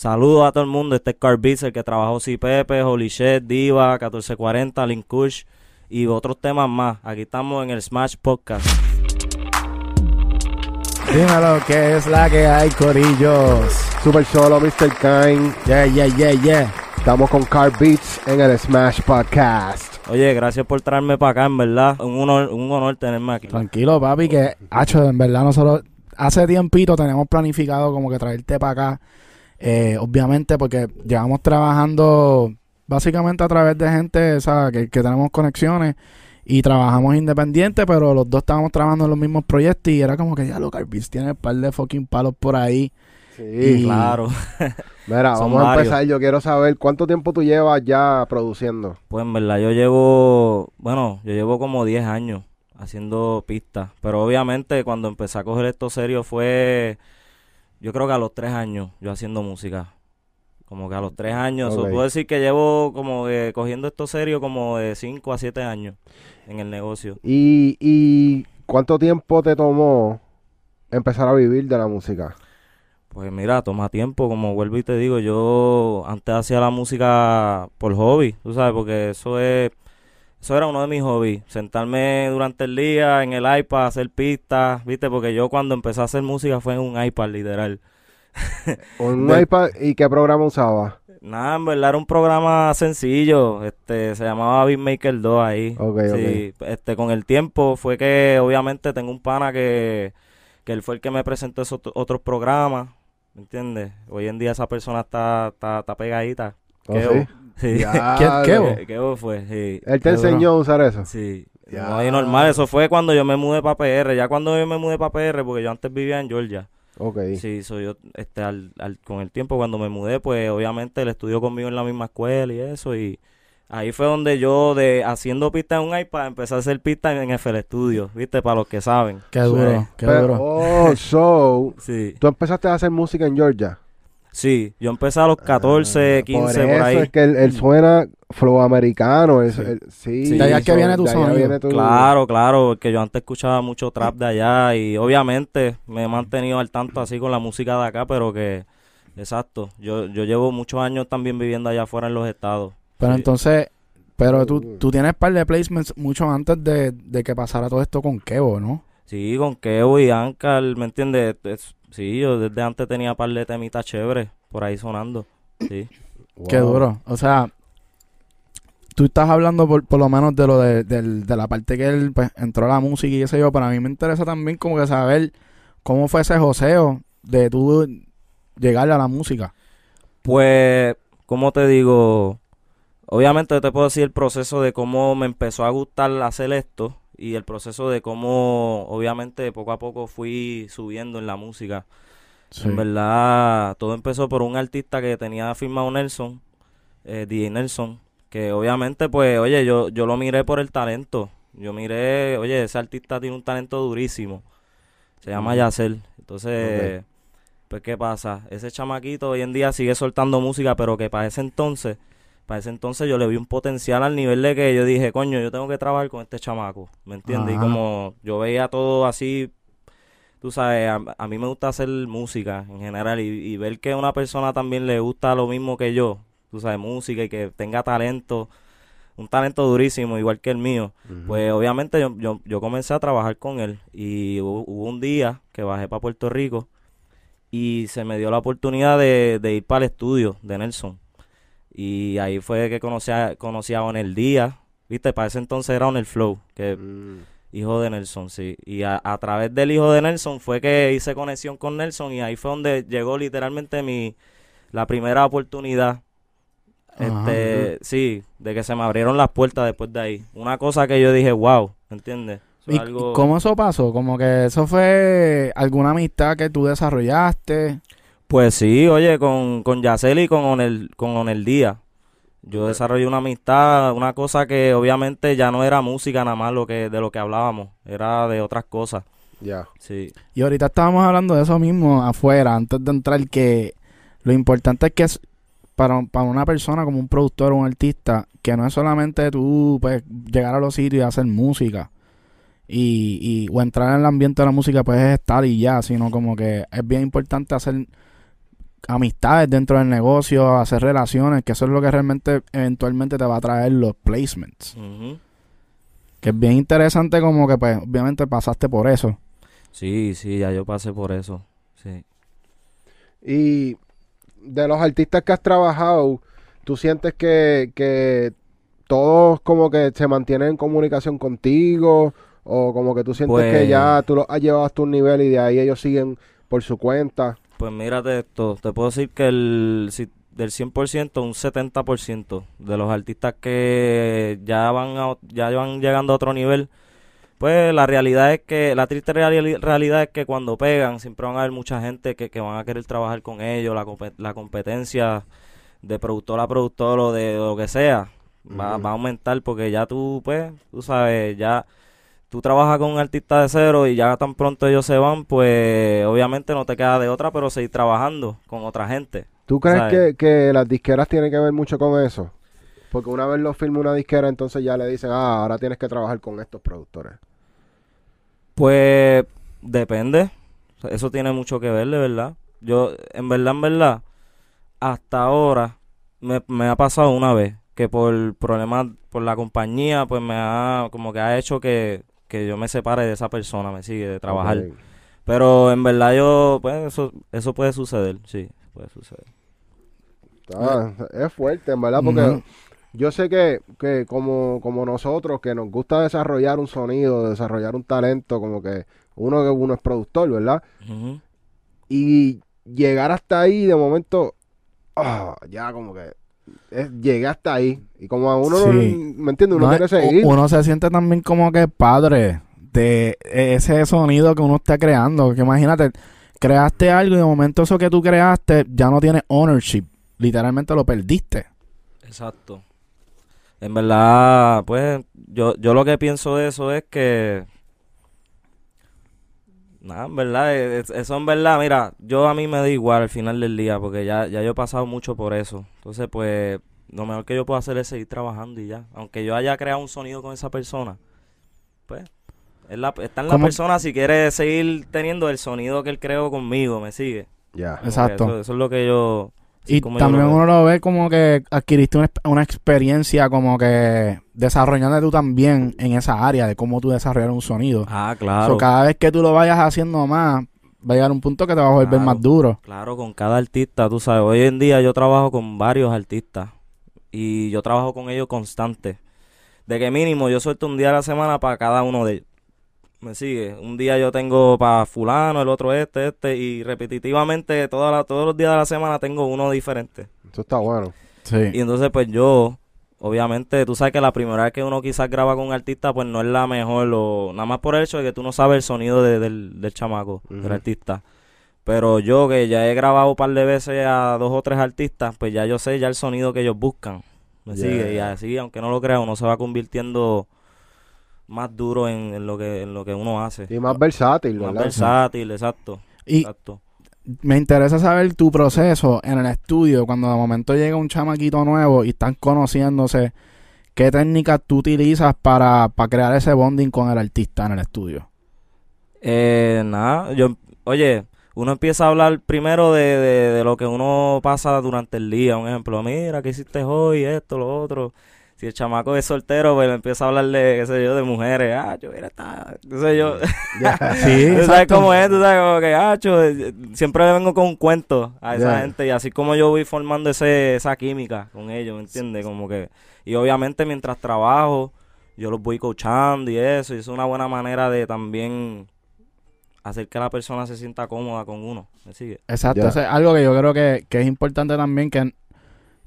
Saludos a todo el mundo. Este es Car Beats, el que trabajó Si Pepe, Holy Shit, Diva, 1440, Link Kush y otros temas más. Aquí estamos en el Smash Podcast. Dímelo, que es la que hay, corillos? Super solo, Mr. Kind. Yeah, yeah, yeah, yeah. Estamos con Car Beats en el Smash Podcast. Oye, gracias por traerme para acá, en verdad. Un honor, un honor tenerme aquí. Tranquilo, papi, que, hacho, en verdad nosotros hace tiempito tenemos planificado como que traerte para acá. Eh, obviamente porque llevamos trabajando básicamente a través de gente, o sea, que, que tenemos conexiones y trabajamos independiente, pero los dos estábamos trabajando en los mismos proyectos y era como que ya lo Beats tiene un par de fucking palos por ahí. Sí, Y- Claro. Mira, Son vamos a varios. empezar. Yo quiero saber cuánto tiempo tú llevas ya produciendo. Pues en verdad yo llevo, bueno, yo llevo como 10 años haciendo pistas, pero obviamente cuando empecé a coger esto serio fue, yo creo que a los 3 años yo haciendo música. Como que a los 3 años, o puedo decir que llevo como que cogiendo esto serio como de 5 a 7 años en el negocio. ¿Y, y cuánto tiempo te tomó empezar a vivir de la música? Pues mira, toma tiempo, como vuelvo y te digo, yo antes hacía la música por hobby, tú sabes, porque eso es, eso era uno de mis hobbies, sentarme durante el día en el iPad, hacer pistas, viste, porque yo cuando empecé a hacer música fue en un iPad literal. ¿Un De- iPad y qué programa usabas? Nada, en verdad era un programa sencillo, este, se llamaba Beatmaker 2 ahí. Ok, Sí, este, con el tiempo fue que obviamente tengo un pana que, que él fue el que me presentó esos otro- otros programas, ¿me entiendes? Hoy en día esa persona está, está, está pegadita. ¿Oh, sí? Sí. Ke- Kevo fue, sí. ¿Él te Qué duro. enseñó a usar eso? Sí. Ya. No, y normal, eso fue cuando yo me mudé para PR. Ya cuando yo me mudé para PR, porque yo antes vivía en Georgia. Ok. Sí, soy yo, este, al, al- con el tiempo cuando me mudé, pues obviamente él estudió conmigo en la misma escuela y eso, y ahí fue donde yo, de haciendo pistas en un iPad, empecé a hacer pistas en FL Studio, viste, para los que saben. Qué duro, qué Pero- duro. oh, so, Sí, tú empezaste a hacer música en Georgia. Sí, yo empecé a los 14, 15, por por, eso ahí. es que él, él suena flow americano. es- Sí. él- sí, Sí. De allá es que viene tu sonido. viene tu- Claro, claro, porque yo antes escuchaba mucho trap de allá y obviamente me he mantenido al tanto así con la música de acá, pero que, exacto, yo, yo llevo muchos años también viviendo allá afuera en los estados. Pero Sí. entonces, pero tú, tú tienes par de placements mucho antes de, de que pasara todo esto con Kevo, ¿no? Sí, con Kevo y Ankar, ¿me entiendes? Es- Sí, yo desde antes tenía par de temitas chéveres por ahí sonando. Sí. Qué duro. O sea, tú estás hablando por, por lo menos de lo de, del- de la parte que él pues, entró a la música y qué sé yo, pero a mí me interesa también como que saber cómo fue ese joseo de tú llegarle a la música. Pues, ¿cómo te digo? Obviamente te puedo decir el proceso de cómo me empezó a gustar hacer esto y el proceso de cómo, obviamente, poco a poco fui subiendo en la música. En verdad, todo empezó por un artista que tenía firmado Nelson, eh, DJ Nelson, que obviamente, pues, oye, yo, yo lo miré por el talento. Yo miré, oye, ese artista tiene un talento durísimo. Se llama. Yacel. Entonces, pues, ¿qué pasa? Ese chamaquito hoy en día sigue soltando música, pero que para ese entonces, para ese entonces yo le vi un potencial al nivel de que yo dije, coño, yo tengo que trabajar con este chamaco, ¿me entiendes? Y como yo veía todo así tú sabes, a, a mí me gusta hacer música en general y, y ver que a una persona también le gusta lo mismo que yo, tú sabes, música y que tenga talento, un talento durísimo igual que el mío, pues obviamente yo, yo, yo comencé a trabajar con él y hubo, hubo un día que bajé para Puerto Rico y se me dio la oportunidad de, de ir para el estudio de Nelson y ahí fue que conocí a, conocí a Onel Díaz, viste, para ese entonces era Onel Flow, que Mm. Hijo de Nelson, sí. Y a, a través del hijo de Nelson fue que hice conexión con Nelson y ahí fue donde llegó literalmente mi la primera oportunidad. Ajá. Este, sí, de que se me abrieron las puertas después de ahí. Una cosa que yo dije, wow, ¿entiendes? Eso ¿Y algo- cómo eso pasó? Como que eso fue alguna amistad que tú desarrollaste. Pues sí, oye, con, con Yacel y con Onel, con Onel Díaz. Yo desarrollé una amistad, una cosa que obviamente ya no era música nada más lo que, de lo que hablábamos, era de otras cosas. Ya. Sí. Y ahorita estábamos hablando de eso mismo afuera, antes de entrar, que lo importante es que es para, para una persona como un productor o un artista, que no es solamente tú pues, llegar a los sitios y hacer música. Y, y, o entrar en el ambiente de la música, pues es estar y ya, sino como que es bien importante hacer amistades dentro del negocio, hacer relaciones, que eso es lo que realmente eventualmente te va a traer los placements. Que es bien interesante como que pues obviamente pasaste por eso. Sí, sí, ya yo pasé por eso. Sí. Y de los artistas que has trabajado, ¿tú sientes que, que todos como que se mantienen en comunicación contigo? ¿O como que tú sientes Pues- que ya tú los has llevado hasta un nivel y de ahí ellos siguen por su cuenta? Pues mírate esto, te puedo decir que el, si- del 100%, un 70% de los artistas que ya van a- ya van llegando a otro nivel, pues la realidad es que, la triste reali- realidad es que cuando pegan siempre van a haber mucha gente que, que van a querer trabajar con ellos, la, la competencia de productor a productor o de lo que sea, va, va a aumentar porque ya tú, pues, tú sabes, ya tú trabajas con un artista de cero y ya tan pronto ellos se van, pues obviamente no te queda de otra, pero seguir trabajando con otra gente. ¿Tú crees que, que las disqueras tienen que ver mucho con eso? Porque una vez lo firma una disquera, entonces ya le dicen, ah, ahora tienes que trabajar con estos productores. Pues depende, eso tiene mucho que ver, de verdad. Yo, en verdad, en verdad, hasta ahora me, me ha pasado una vez que por problemas, por la compañía, pues me ha, como que ha hecho que, que yo me separe de esa persona, me sigue, de trabajar. Pero en verdad yo, pues eso, eso puede suceder, sí, puede suceder. Ah, es fuerte, en verdad, porque yo sé que, que como, como nosotros, que nos gusta desarrollar un sonido, desarrollar un talento, como que uno que uno es productor, ¿verdad? Y llegar hasta ahí, de momento, ah, ya como que es- llegué hasta ahí. Y como a uno, no-. ¿me entiendes? Uno No, quiere seguir. Uno se siente también como que padre de ese sonido que uno está creando. Que imagínate, creaste algo y de momento eso que tú creaste ya no tiene ownership. Literalmente lo perdiste. Exacto. En verdad, pues, yo, yo lo que pienso de eso es que. Nada, en verdad, es- eso en verdad, mira, yo a mí me da igual al final del día, porque ya, ya yo he pasado mucho por eso. Entonces, pues, lo mejor que yo puedo hacer es seguir trabajando y ya. Aunque yo haya creado un sonido con esa persona, pues, es la, está en la ¿Cómo? persona si quiere seguir teniendo el sonido que él creó conmigo, me sigue. Ya. Exacto. Eso, eso es lo que yo. Y como yo lo también uno lo ve como que adquiriste una, una experiencia como que desarrollando tú también en esa área de cómo tú desarrollar un sonido. Ah, So, claro. cada vez que tú lo vayas haciendo más, va a llegar un punto que te va a volver Claro. más duro. Claro, con cada artista, tú sabes, hoy en día yo trabajo con varios artistas y yo trabajo con ellos constante. De que mínimo yo suelto un día a la semana para cada uno de ellos. ¿Me sigue? Un día yo tengo para fulano, el otro este, este y repetitivamente toda la- todos los días de la semana tengo uno diferente. Eso está bueno. Sí. Y entonces pues yo, obviamente, tú sabes que la primera vez que uno quizás graba con un artista pues no es la mejor o nada más por el hecho de que tú no sabes el sonido de- del, del chamaco, del artista. Pero yo que ya he grabado un par de veces a dos o tres artistas, pues ya yo sé ya el sonido que ellos buscan. ¿Me Yeah. sigue? Y así, aunque no lo crea, uno se va convirtiendo más duro en, en lo que en lo que uno hace. Y más versátil, más ¿verdad? versátil, exacto. Y exacto. Me interesa saber tu proceso en el estudio cuando de momento llega un chamaquito nuevo y están conociéndose. ¿Qué técnicas tú utilizas para, para crear ese bonding con el artista en el estudio? Eh, nada, yo, oye, uno empieza a hablar primero de, de, de lo que uno pasa durante el día. Un ejemplo, mira, ¿qué hiciste hoy? Esto, lo otro. Si el chamaco es soltero, pues empieza a hablarle, qué sé yo, de mujeres. Ah, yo, mira, está, qué sé yo. Ya. Sí, tú sabes cómo es, tú sabes, como que, ah, cho, eh, siempre le vengo con un cuento a esa gente. Y así como yo voy formando ese, esa química con ellos, ¿me entiendes? Como que, y obviamente mientras trabajo, yo los voy coachando y eso. Y es una buena manera de también hacer que la persona se sienta cómoda con uno. ¿Me sigue? Exacto, eso es algo que yo creo que, que es importante también que,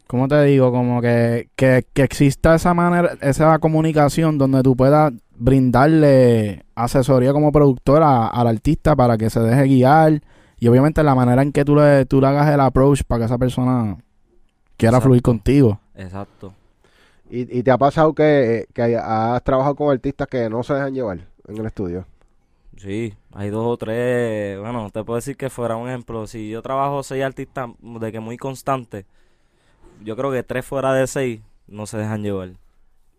¿cómo te digo? Como que, que, que exista esa manera, esa comunicación donde tú puedas brindarle asesoría como productora al artista para que se deje guiar y obviamente la manera en que tú le, tú le hagas el approach para que esa persona quiera Exacto. fluir contigo. Exacto. ¿Y, y te ha pasado que, que has trabajado con artistas que no se dejan llevar en el estudio? Sí, hay dos o tres. Bueno, te puedo decir que fuera un ejemplo. Si yo trabajo seis artistas de que muy constante, yo creo que tres fuera de seis no se dejan llevar.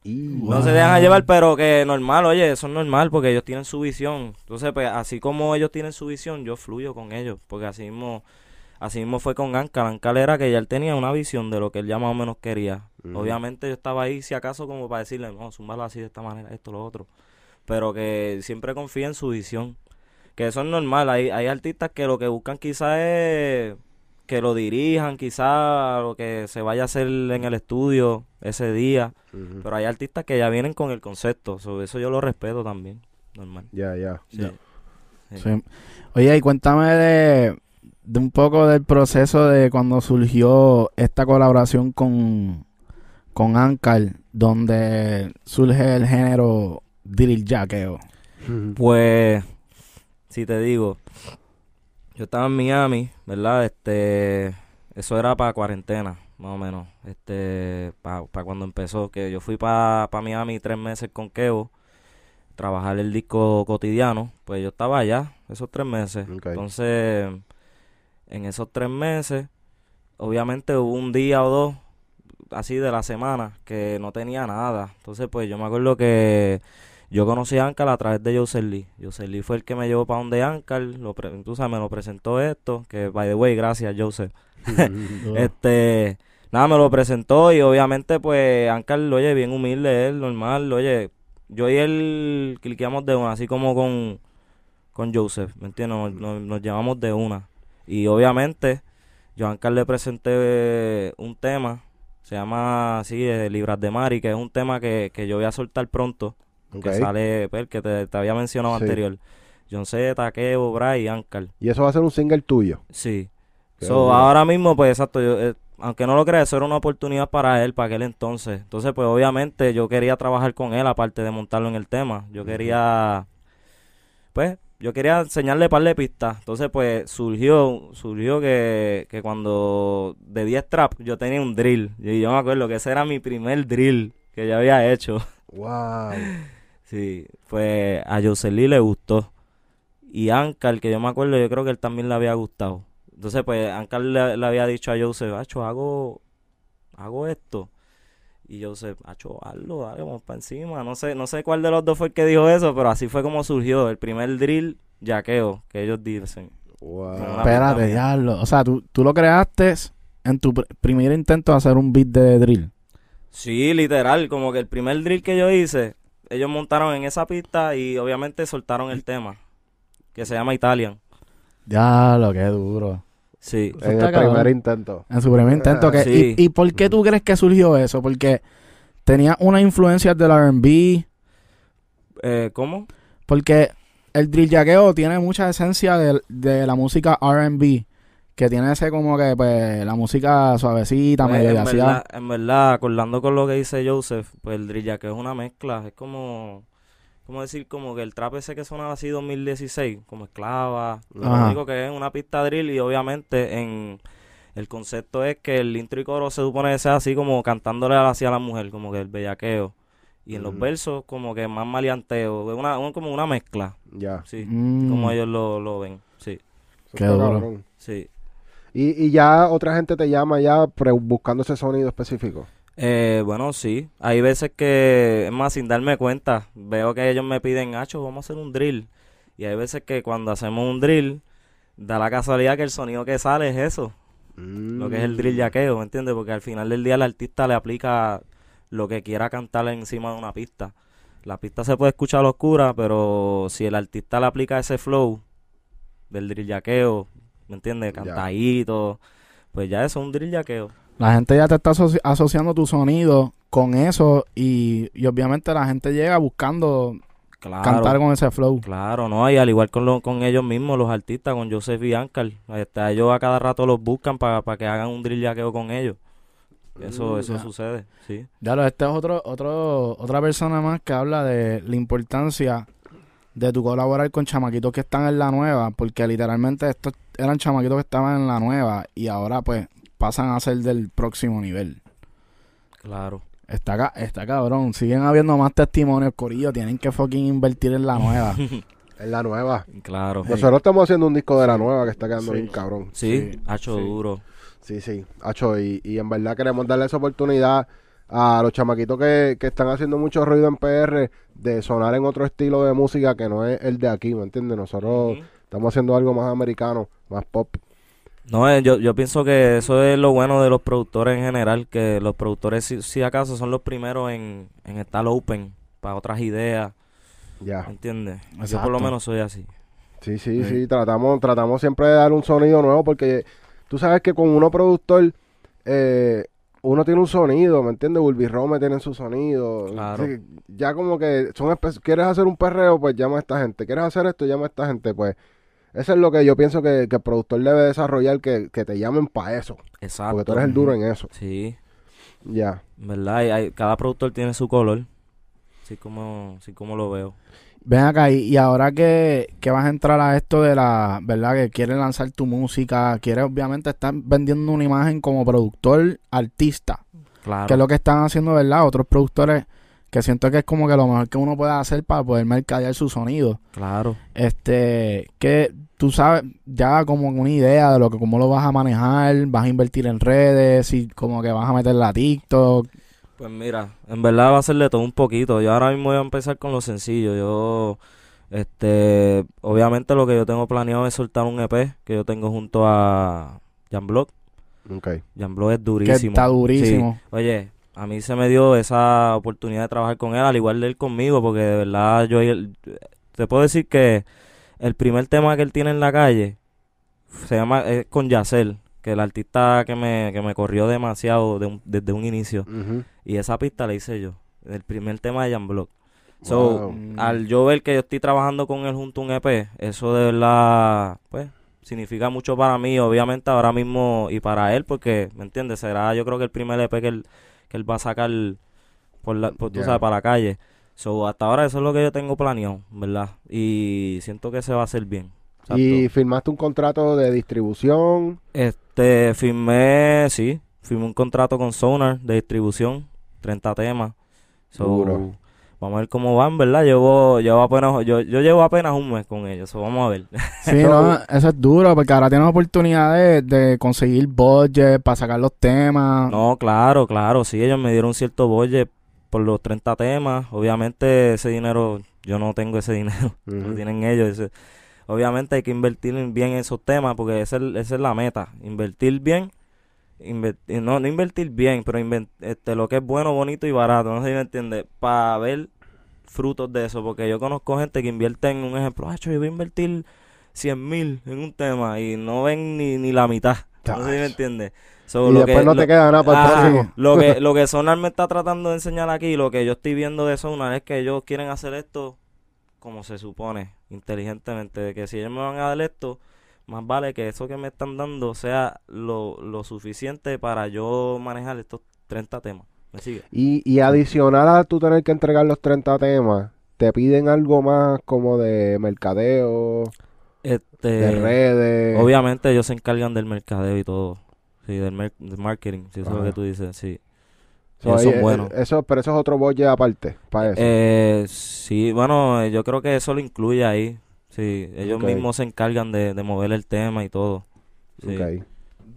No se dejan llevar, pero que normal, oye, eso es normal porque ellos tienen su visión. Entonces, pues, así como ellos tienen su visión, yo fluyo con ellos. Porque así mismo, Así mismo fue con Ankal. Ankal era que ya él tenía una visión de lo que él ya más o menos quería. Obviamente yo estaba ahí, si acaso, como para decirle, no, zúmbalo así de esta manera, esto, lo otro. Pero que siempre confía en su visión. Que eso es normal. Hay, hay artistas que lo que buscan quizás es que lo dirijan, quizás lo que se vaya a hacer en el estudio ese día. Pero hay artistas que ya vienen con el concepto. So, eso yo lo respeto también. Normal. Ya, ya. Sí. Sí. Sí. Oye, y cuéntame de, de un poco del proceso de cuando surgió esta colaboración con, con Ankal, donde surge el género drill jackeo. Pues, si te digo, yo estaba en Miami, ¿verdad? Este, eso era para cuarentena, más o menos. Este, para cuando empezó, que yo fui para Miami tres meses con Kevo, trabajar el disco cotidiano, pues yo estaba allá esos tres meses. Entonces, en esos tres meses, obviamente hubo un día o dos, así de la semana, que no tenía nada. Entonces, pues yo me acuerdo que yo conocí a Ankal a través de Joseph Lee. Joseph Lee fue el que me llevó para donde Ankal, lo pre- tú sabes, me lo presentó esto, que by the way, gracias Joseph. Este, nada, me lo presentó y obviamente pues Ankal, oye, bien humilde él, normal, oye, yo y él cliqueamos de una, así como con, con Joseph, ¿me entiendes? Nos, nos- nos llevamos de una. Y obviamente, yo a Ankal le presenté un tema, se llama así, eh, Libras de Mari, que es un tema que, que yo voy a soltar pronto, Ok. que sale, pues, el que te, te había mencionado Sí. anterior. John Z, Taqueo, Bray y Ankal. Y eso va a ser un single tuyo. Sí. So, ahora mismo, pues exacto, yo, eh, aunque no lo creas, eso era una oportunidad para él, para aquel entonces. Entonces, pues obviamente yo quería trabajar con él, aparte de montarlo en el tema. Yo quería, pues, yo quería enseñarle par de pistas. Entonces, pues surgió, surgió que, que cuando de 10 trap yo tenía un drill. Y yo me acuerdo que ese era mi primer drill que yo había hecho. Wow. Sí, pues a Jocelyn le gustó. Y Ankar, que yo me acuerdo, yo creo que él también le había gustado. Entonces, pues Ankar le, le había dicho a Joseph, Acho, hago, hago esto. Y Joseph, Acho, hazlo, dale, vamos para encima. No sé, no sé cuál de los dos fue el que dijo eso, pero así fue como surgió el primer drill yaqueo que ellos dicen. Wow. Espérate, diablo. O sea, tú, tú lo creaste en tu pr- primer intento de hacer un beat de drill. Sí, literal, como que el primer drill que yo hice, ellos montaron en esa pista y obviamente soltaron el tema, que se llama Italian. Diablo, qué duro. Sí. Eso En el primer cabrón. intento. En su primer intento. Que, Sí. y, ¿Y por qué tú crees que surgió eso? Porque tenía una influencia del R&B. Eh, ¿Cómo? Porque el drill tiene mucha esencia de, de la música R&B. Que tiene ese como que, pues, la música suavecita, Pues, medio en, verdad, en verdad, acordando con lo que dice Joseph, pues el drill que es una mezcla, es como, como decir, como que el trap ese que sonaba así 2016, como esclava, lo Ajá. único que es una pista drill y obviamente en el concepto es que el intro y coro se supone que sea así como cantándole hacia la mujer, como que el bellaqueo. Y en los versos como que más maleanteo, es una, un- como una mezcla, Ya. sí, Mm, como ellos lo, lo ven, sí, Qué duro. sí. Y, y ya otra gente te llama ya pre- buscando ese sonido específico. Eh, bueno, sí. Hay veces que, es más, sin darme cuenta, veo que ellos me piden, Hacho, vamos a hacer un drill. Y hay veces que cuando hacemos un drill, da la casualidad que el sonido que sale es eso, lo que es el drill yaqueo, ¿me entiendes? Porque al final del día el artista le aplica lo que quiera cantar encima de una pista. La pista se puede escuchar oscura, pero si el artista le aplica ese flow del drill yaqueo, ¿me entiendes? Cantadito, pues ya eso es un drill yaqueo. La gente ya te está asoci- asociando tu sonido con eso y, y obviamente la gente llega buscando Claro. cantar con ese flow. Claro, no, y al igual con, lo- con ellos mismos, los artistas, con Joseph y Ankar, a ellos a cada rato los buscan para que hagan un drill yaqueo con ellos. Eso, Mm, eso ya. sucede, sí. Ya lo, este es otro, otro, otra persona más que habla de la importancia de tu colaborar con chamaquitos que están en la nueva, porque literalmente estos eran chamaquitos que estaban en la nueva y ahora pues pasan a ser del próximo nivel. Claro. Está, ca- está cabrón, siguen habiendo más testimonios, Corillo, tienen que fucking invertir en la nueva. Es la nueva. Claro. Sí. Nosotros estamos haciendo un disco de la nueva que está quedando Sí. bien cabrón. Sí, Sí, ha hecho sí. duro. Sí, sí. Hacho, y, y en verdad queremos darle esa oportunidad a los chamaquitos que, que están haciendo mucho ruido en PR de sonar en otro estilo de música que no es el de aquí, ¿me entiendes? Nosotros estamos haciendo algo más americano, más pop. No, eh, yo, yo pienso que eso es lo bueno de los productores en general, que los productores si, si acaso son los primeros en, en estar open para otras ideas, Ya. ¿entiendes? Yo por lo menos soy así. Sí, sí, Sí. sí, tratamos, tratamos siempre de dar un sonido nuevo porque tú sabes que con uno productor eh, uno tiene un sonido, ¿me entiendes? Bulby Rome tiene su sonido. Claro. Ya como que son quieres hacer un perreo, pues llama a esta gente. Quieres hacer esto, llama a esta gente, pues eso es lo que yo pienso que, que el productor debe desarrollar, que, que te llamen para eso, Exacto. porque tú eres el duro en eso. Sí, Ya. ¿verdad? Y hay- cada productor tiene su color, así como, así como lo veo. Ven acá, y, y ahora que, que vas a entrar a esto de la, ¿verdad? Que quieres lanzar tu música, quieres obviamente estar vendiendo una imagen como productor, artista, Claro. que es lo que están haciendo, ¿verdad? Otros productores que siento que es como que lo mejor que uno puede hacer para poder mercadear su sonido. Claro. Este, que tú sabes ya como una idea de lo que cómo lo vas a manejar, vas a invertir en redes, y como que vas a meterla a TikTok. Pues mira, en verdad va a ser de todo un poquito. Yo ahora mismo voy a empezar con lo sencillo. Yo, este, obviamente lo que yo tengo planeado es soltar un EP que yo tengo junto a Jan Block. Ok. Jan Block es Que durísimo. está durísimo. Sí. Oye, a mí se me dio esa oportunidad de trabajar con él, al igual de él conmigo, porque de verdad yo él- te puedo decir que el primer tema que él tiene en la calle se llama es con Yacel, que el artista que me, que me corrió demasiado de un- desde un inicio. Y esa pista la hice yo, el primer tema de Jan Block. So, Wow. Al yo ver que yo estoy trabajando con él junto a un EP, eso de verdad, pues, significa mucho para mí, obviamente ahora mismo, y para él, porque, ¿me entiendes? Será yo creo que el primer EP que él, que él va a sacar por la, por, tú sabes, para la calle. So, hasta ahora eso es lo que yo tengo planeado, ¿verdad? Y siento que se va a hacer bien. Exacto. Y firmaste un contrato de distribución. Este, firmé, sí, firmé un contrato con Sonar de distribución, 30 temas. So, Duro. vamos a ver cómo van, ¿verdad? Llevo, llevo apenas, yo, yo llevo apenas un mes con ellos, so, vamos a ver. Sí, no, eso es duro, porque ahora tienes oportunidad de, de conseguir budget para sacar los temas. no, claro, claro, sí, ellos me dieron cierto budget por los 30 temas. Obviamente ese dinero, yo no tengo ese dinero, lo tienen ellos. ese- obviamente hay que invertir en- bien en esos temas porque esa es, esa es la meta, invertir bien. eh, no, no invertir bien, pero este, lo que es bueno, bonito y barato, no sé si me entiende, para ver frutos de eso, porque yo conozco gente que invierte en un ejemplo, ah, yo voy a invertir 100 mil en un tema y no ven ni, ni la mitad, no sé si me entiende. So, Y lo después que- no lo- te queda nada para el próximo. lo que lo que Sonar me está tratando de enseñar aquí, lo que yo estoy viendo de Sonar es que ellos quieren hacer esto como se supone, inteligentemente, de que si ellos me van a dar esto, más vale que eso que me están dando sea lo, lo suficiente para yo manejar estos 30 temas. ¿Me sigue? Y, y adicional a tú tener que entregar los 30 temas, te piden algo más como de mercadeo, Este, de redes. obviamente ellos se encargan del mercadeo y todo. Sí, del, mer- del marketing, si eso es lo que tú dices, sí. So, ellos ahí, son eh. Eso, pero eso es otro budget aparte, para eso. Eh, sí, bueno, eh, yo creo que eso lo incluye ahí. Sí, ellos mismos se encargan de, de mover el tema y todo.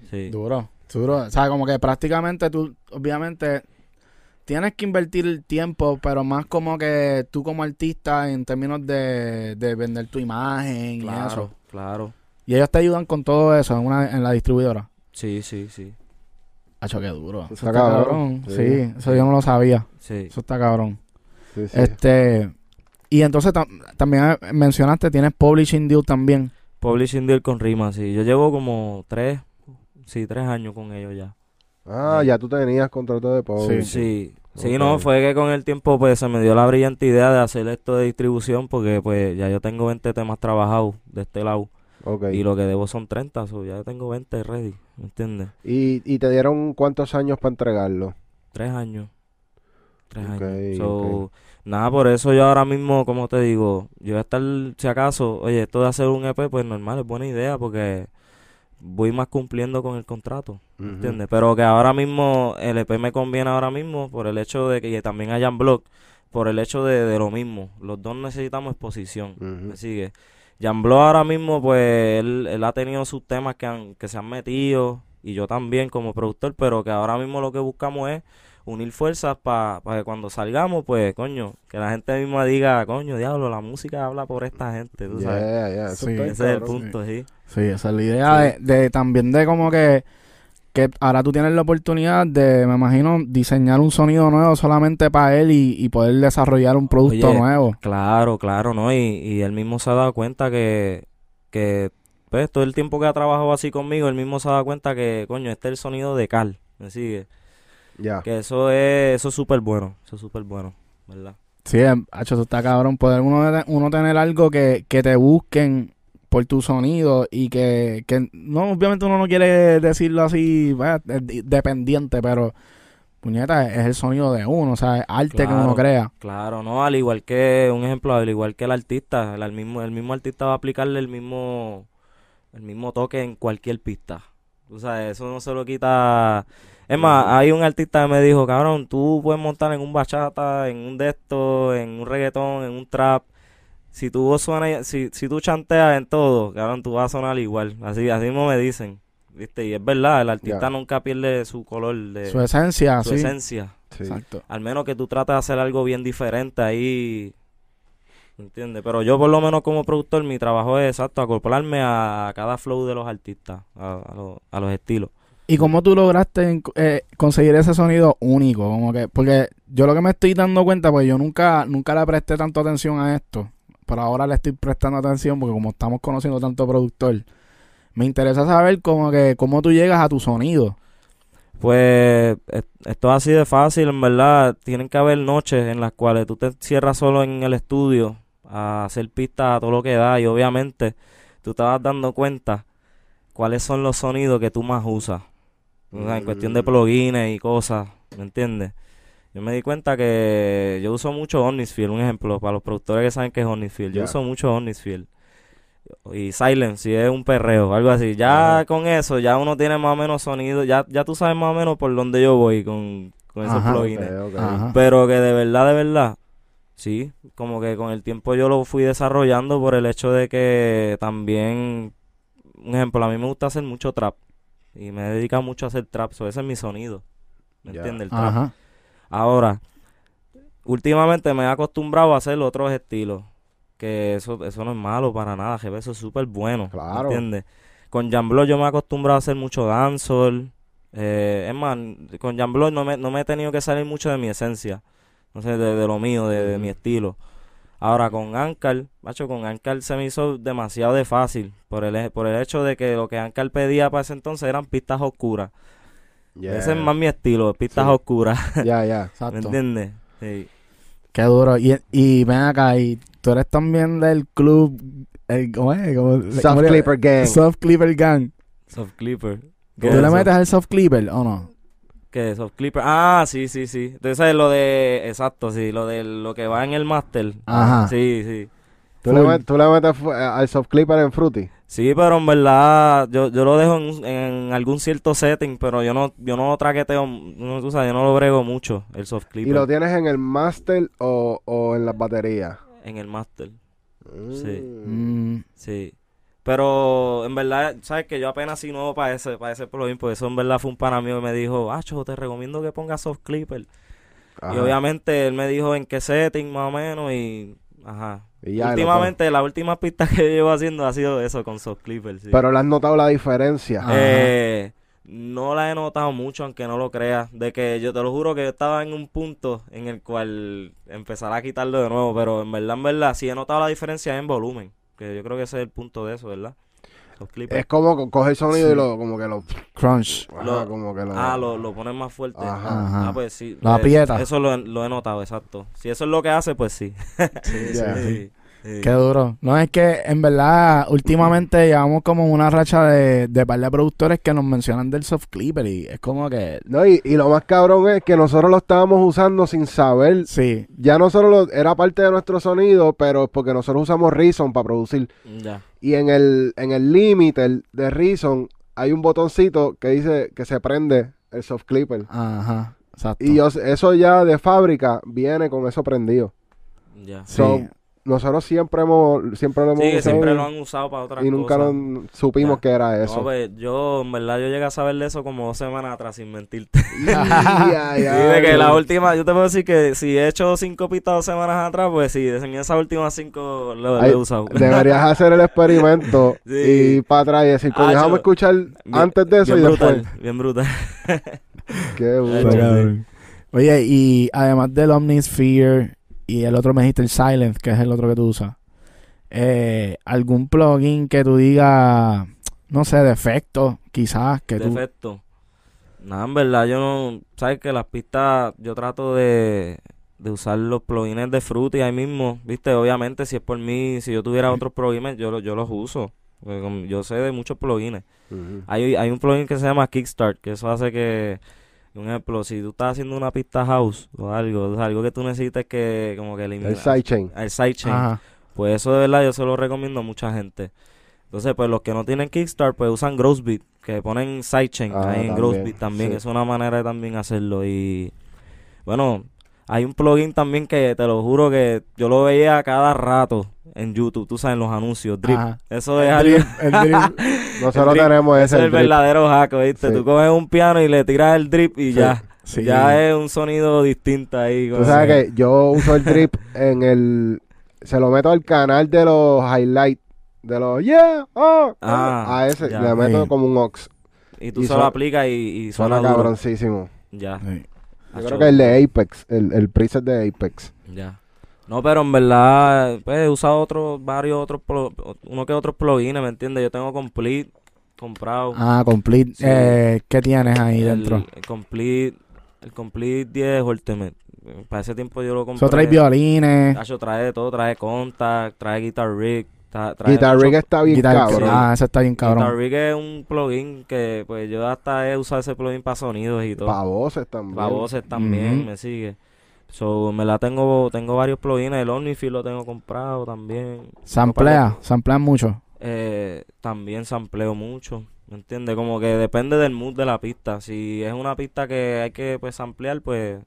Sí. Duro, duro. O sea, como que prácticamente tú, obviamente, tienes que invertir el tiempo, pero más como que tú como artista en términos de, de vender tu imagen y Claro, eso. claro. Y ellos te ayudan con todo eso en, una, en la distribuidora. Sí, sí, sí. Hacho, qué duro. Eso Está está cabrón. cabrón. Sí. Sí, eso yo no lo sabía. Sí. Eso está cabrón. Sí, sí. Este, y entonces tam- también mencionaste, tienes publishing deal también. Publishing deal con Rima, sí. Yo llevo como tres, sí, tres años con ellos ya. Ah, ya tú tenías contrato de publishing. Sí, sí, Ok. no, fue que con el tiempo pues se me dio la brillante idea de hacer esto de distribución porque pues ya yo tengo 20 temas trabajados de este lado Y lo que debo son 30, so ya tengo 20 ready, ¿me entiendes? ¿Y, y te dieron cuántos años para entregarlo? Tres años. Tres años. So. Nada, por eso yo ahora mismo, como te digo, yo voy a estar, si acaso, oye, esto de hacer un EP, pues normal, es buena idea porque voy más cumpliendo con el contrato, Ujú. ¿entiendes? Pero que ahora mismo el EP me conviene ahora mismo por el hecho de que también hayan blog, por el hecho de, de lo mismo. Los dos necesitamos exposición, Ujú. ¿me sigue? Jan Block ahora mismo, pues, él, él ha tenido sus temas que, han, que se han metido, y yo también como productor, pero que ahora mismo lo que buscamos es unir fuerzas para que cuando salgamos, pues, coño, que la gente misma diga, coño, diablo, la música habla por esta gente, tú sabes. Yeah, yeah, eso Sí, Ese es el punto, sí. Sí, esa es la idea de, de también de como que, que ahora tú tienes la oportunidad de, me imagino, diseñar un sonido nuevo solamente para él y, y poder desarrollar un producto Oye, nuevo. Claro, claro, ¿no? Y, y él mismo se ha dado cuenta que, que, pues, todo el tiempo que ha trabajado así conmigo, él mismo se ha dado cuenta que, coño, este es el sonido de Carl, ¿me sigue? Ya. Que eso es, eso es súper bueno, eso es súper bueno, ¿verdad? Sí, em, hacho, eso está cabrón. Poder uno, de- uno tener algo que, que te busquen por tu sonido y que, que no, obviamente uno no quiere decirlo así, vaya, dependiente, pero puñeta, es el sonido de uno, o sea, es arte que uno crea. Claro, ¿no? Al igual que, un ejemplo, al igual que el artista, el, mismo, el mismo artista va a aplicarle el mismo, el mismo toque en cualquier pista. O sea, eso no se lo quita. Es más, hay un artista que me dijo, cabrón, tú puedes montar en un bachata, en un de en un reggaetón, en un trap. Si tú suena, si, si tú chanteas en todo, cabrón, tú vas a sonar igual. Así, así mismo me dicen. ¿Viste? Y es verdad, el artista nunca pierde su color de Su esencia, su sí. esencia. Sí. Exacto. Al menos que tú trates de hacer algo bien diferente ahí. ¿Entiendes? Pero yo, por lo menos, como productor, mi trabajo es exacto, acoplarme a cada flow de los artistas, a, a los- a los estilos. ¿Y cómo tú lograste en- eh, conseguir ese sonido único? Como que, porque yo lo que me estoy dando cuenta, pues yo nunca, nunca le presté tanto atención a esto. Pero ahora le estoy prestando atención porque como estamos conociendo tanto productor, me interesa saber como que cómo tú llegas a tu sonido. Pues es- esto es así de fácil, en verdad. Tienen que haber noches en las cuales tú te cierras solo en el estudio a hacer pistas a todo lo que da y obviamente tú te vas dando cuenta cuáles son los sonidos que tú más usas. O sea, en cuestión de Mm. plugins y cosas, ¿me entiendes? Yo me di cuenta que yo uso mucho Omnisfield, un ejemplo, para los productores que saben que es Omnisfield. Yo uso mucho Omnisfield. Y Silence, si es un perreo, algo así. Ya con eso, ya uno tiene más o menos sonido, ya, ya tú sabes más o menos por dónde yo voy con, con esos Ajá. plugins. Pero que de verdad, de verdad, sí, como que con el tiempo yo lo fui desarrollando por el hecho de que también, un ejemplo, a mí me gusta hacer mucho trap y me he dedicado mucho a hacer trap, so ese es mi sonido, ¿me Ya. entiendes? El trap. Ajá. Ahora, últimamente me he acostumbrado a hacer otros estilos, que eso, eso no es malo para nada, jefe, eso es súper bueno, Claro. ¿me entiendes? Con Jamblo yo me he acostumbrado a hacer mucho dancehall, eh, es más, con Jamblo no me, no me he tenido que salir mucho de mi esencia, no sé, de, de lo mío, de, de mi estilo. Ahora con Ankar, macho, con Ankar se me hizo demasiado de fácil, por el, por el hecho de que lo que Ankar pedía para ese entonces eran pistas oscuras. Yeah. Ese es más mi estilo, pistas Sí. oscuras. Ya, ya. ¿Me Exacto. entiendes? Sí. Qué duro. Y, y ven acá, y tú eres también del club, el, ¿cómo es? ¿Cómo- Soft cómo Clipper Gang. Soft Clipper Gang. Soft Clipper. ¿Tú ¿Qué es le metes al Soft Clipper o no? ¿Qué Soft Clipper? Ah, sí, sí, sí. Entonces lo de... Exacto, sí. Lo de lo que va en el máster. Ajá. Sí, sí. ¿Tú le, met- tú le metes fu- al Soft Clipper en Fruity. Sí, pero en verdad yo, yo lo dejo en, un- en algún cierto setting, pero yo no yo no lo traqueteo, no, tú sabes, yo no lo brego mucho, el Soft Clipper, ¿Y lo tienes en el master o, o en las baterías? en el máster. Sí. Mm. Sí. Pero en verdad, sabes que yo apenas soy nuevo para ese, para ese plugin, porque eso en verdad fue un pana mío que me dijo, Acho, te recomiendo que pongas soft clipper. Y obviamente él me dijo en qué setting más o menos y ajá. Ya, Últimamente, la última pista que yo llevo haciendo ha sido eso con soft clipper, sí. Pero le has notado la diferencia. Eh, no la he notado mucho, aunque no lo creas. De que yo te lo juro que yo estaba en un punto en el cual empezar a quitarlo de nuevo. Pero en verdad, en verdad, sí he notado la diferencia en volumen. Que yo creo que ese es el punto de eso, ¿verdad? Los clippers. Es como co- coge el sonido Sí. y lo, como que lo, crunch. ajá, Lo- como que lo, Ah, lo, lo ponen más fuerte. Ajá. Ajá. Ah, pues sí. Lo Eh, aprieta. Eso lo, he- lo he notado, exacto. Si eso es lo que hace, pues sí. Ya. Sí, sí. Qué duro. No, es que en verdad, últimamente llevamos como una racha de, de par de productores que nos mencionan del soft clipper y es como que. No, y, y lo más cabrón es que nosotros lo estábamos usando sin saber. Sí. Ya nosotros lo, era parte de nuestro sonido, pero es porque nosotros usamos Reason para producir. Ya. Y en el, en el limiter de Reason hay un botoncito que dice que se prende el soft clipper. Ajá. Exacto. Y yo, eso ya de fábrica viene con eso prendido. Ya. Sí. So, nosotros siempre hemos, siempre lo hemos Sí, usado siempre lo han usado para otras y nunca cosas. lo- supimos Ya. que era No, eso. pues, yo, en verdad, yo llegué a saber de eso como dos semanas atrás, sin mentirte. Ya, Sí, de que la última, yo te puedo decir que si he hecho cinco pistas dos semanas atrás, pues sí, en esas últimas cinco lo, lo Ay, he usado. Deberías hacer el experimento Sí. y para atrás y decir, Ah, déjame yo- escuchar Bien- antes de eso bien y brutal, después. bien brutal. Qué bueno. Oye, y además del Omnisphere y el otro me dijiste el Silence, que es el otro que tú usas, eh, ¿algún plugin que tú digas, no sé, defecto, quizás, que tú... Defecto. Nada, en verdad, yo no. Sabes que las pistas, yo trato de, de usar los plugins de Fruity ahí mismo. Viste, obviamente, si es por mí, si yo tuviera otros plugins, yo, yo los uso. Yo sé de muchos plugins. Hay, hay un plugin que se llama Kickstart, que eso hace que, un ejemplo, si tú estás haciendo una pista house o algo, o sea, algo que tú necesites que como que eliminar. El sidechain. El sidechain. Pues eso de verdad yo se lo recomiendo a mucha gente. Entonces, pues los que no tienen Kickstart, pues usan Grossbeat, que ponen sidechain Ah, ahí en Grossbeat también. sí. Es una manera de también hacerlo. Y bueno, hay un plugin también que te lo juro que yo lo veía cada rato en YouTube, tú sabes, los anuncios, Drip. Ajá. Eso es El algo... drip, el drip. Nosotros drip, tenemos Ese es el el drip. verdadero hack, ¿viste? Sí. Tú coges un piano y le tiras el drip y Sí. ya. Sí. Ya es un sonido distinto ahí. Tú sabes que- que yo uso el drip en el. Se lo meto al canal de los highlights. De los yeah, oh, Ah, a ese ya. le meto Sí. como un ox. Y tú y se suena- lo aplicas y, y suena, Suena cabroncísimo. Ya. Sí. Yo creo que el de Apex, el, el preset de Apex. Ya. No, pero en verdad, pues he usado otros, varios otros, plo- uno que otros plugins, ¿me entiendes? Yo tengo Complete comprado. Ah, complete. Sí. Eh, ¿Qué tienes ahí el, dentro? el Complete, el Complete 10 Ultimate. Para ese tiempo yo lo compré. Eso trae violines. Tacho, trae de todo, trae Contact, trae Guitar Rig. trae Guitar mucho- Rig está bien guitar- cabrón. Ah, ese está bien Guitar cabrón. Rig es un plugin que pues yo hasta he usado ese plugin para sonidos y todo. Para voces también. Para voces también, me sigue. So, me la tengo, tengo varios plugins. El Omnifield lo tengo comprado también. Samplea, samplea mucho. Eh, también sampleo mucho. ¿Me entiendes? Como que depende del mood de la pista. Si es una pista que hay que pues samplear, pues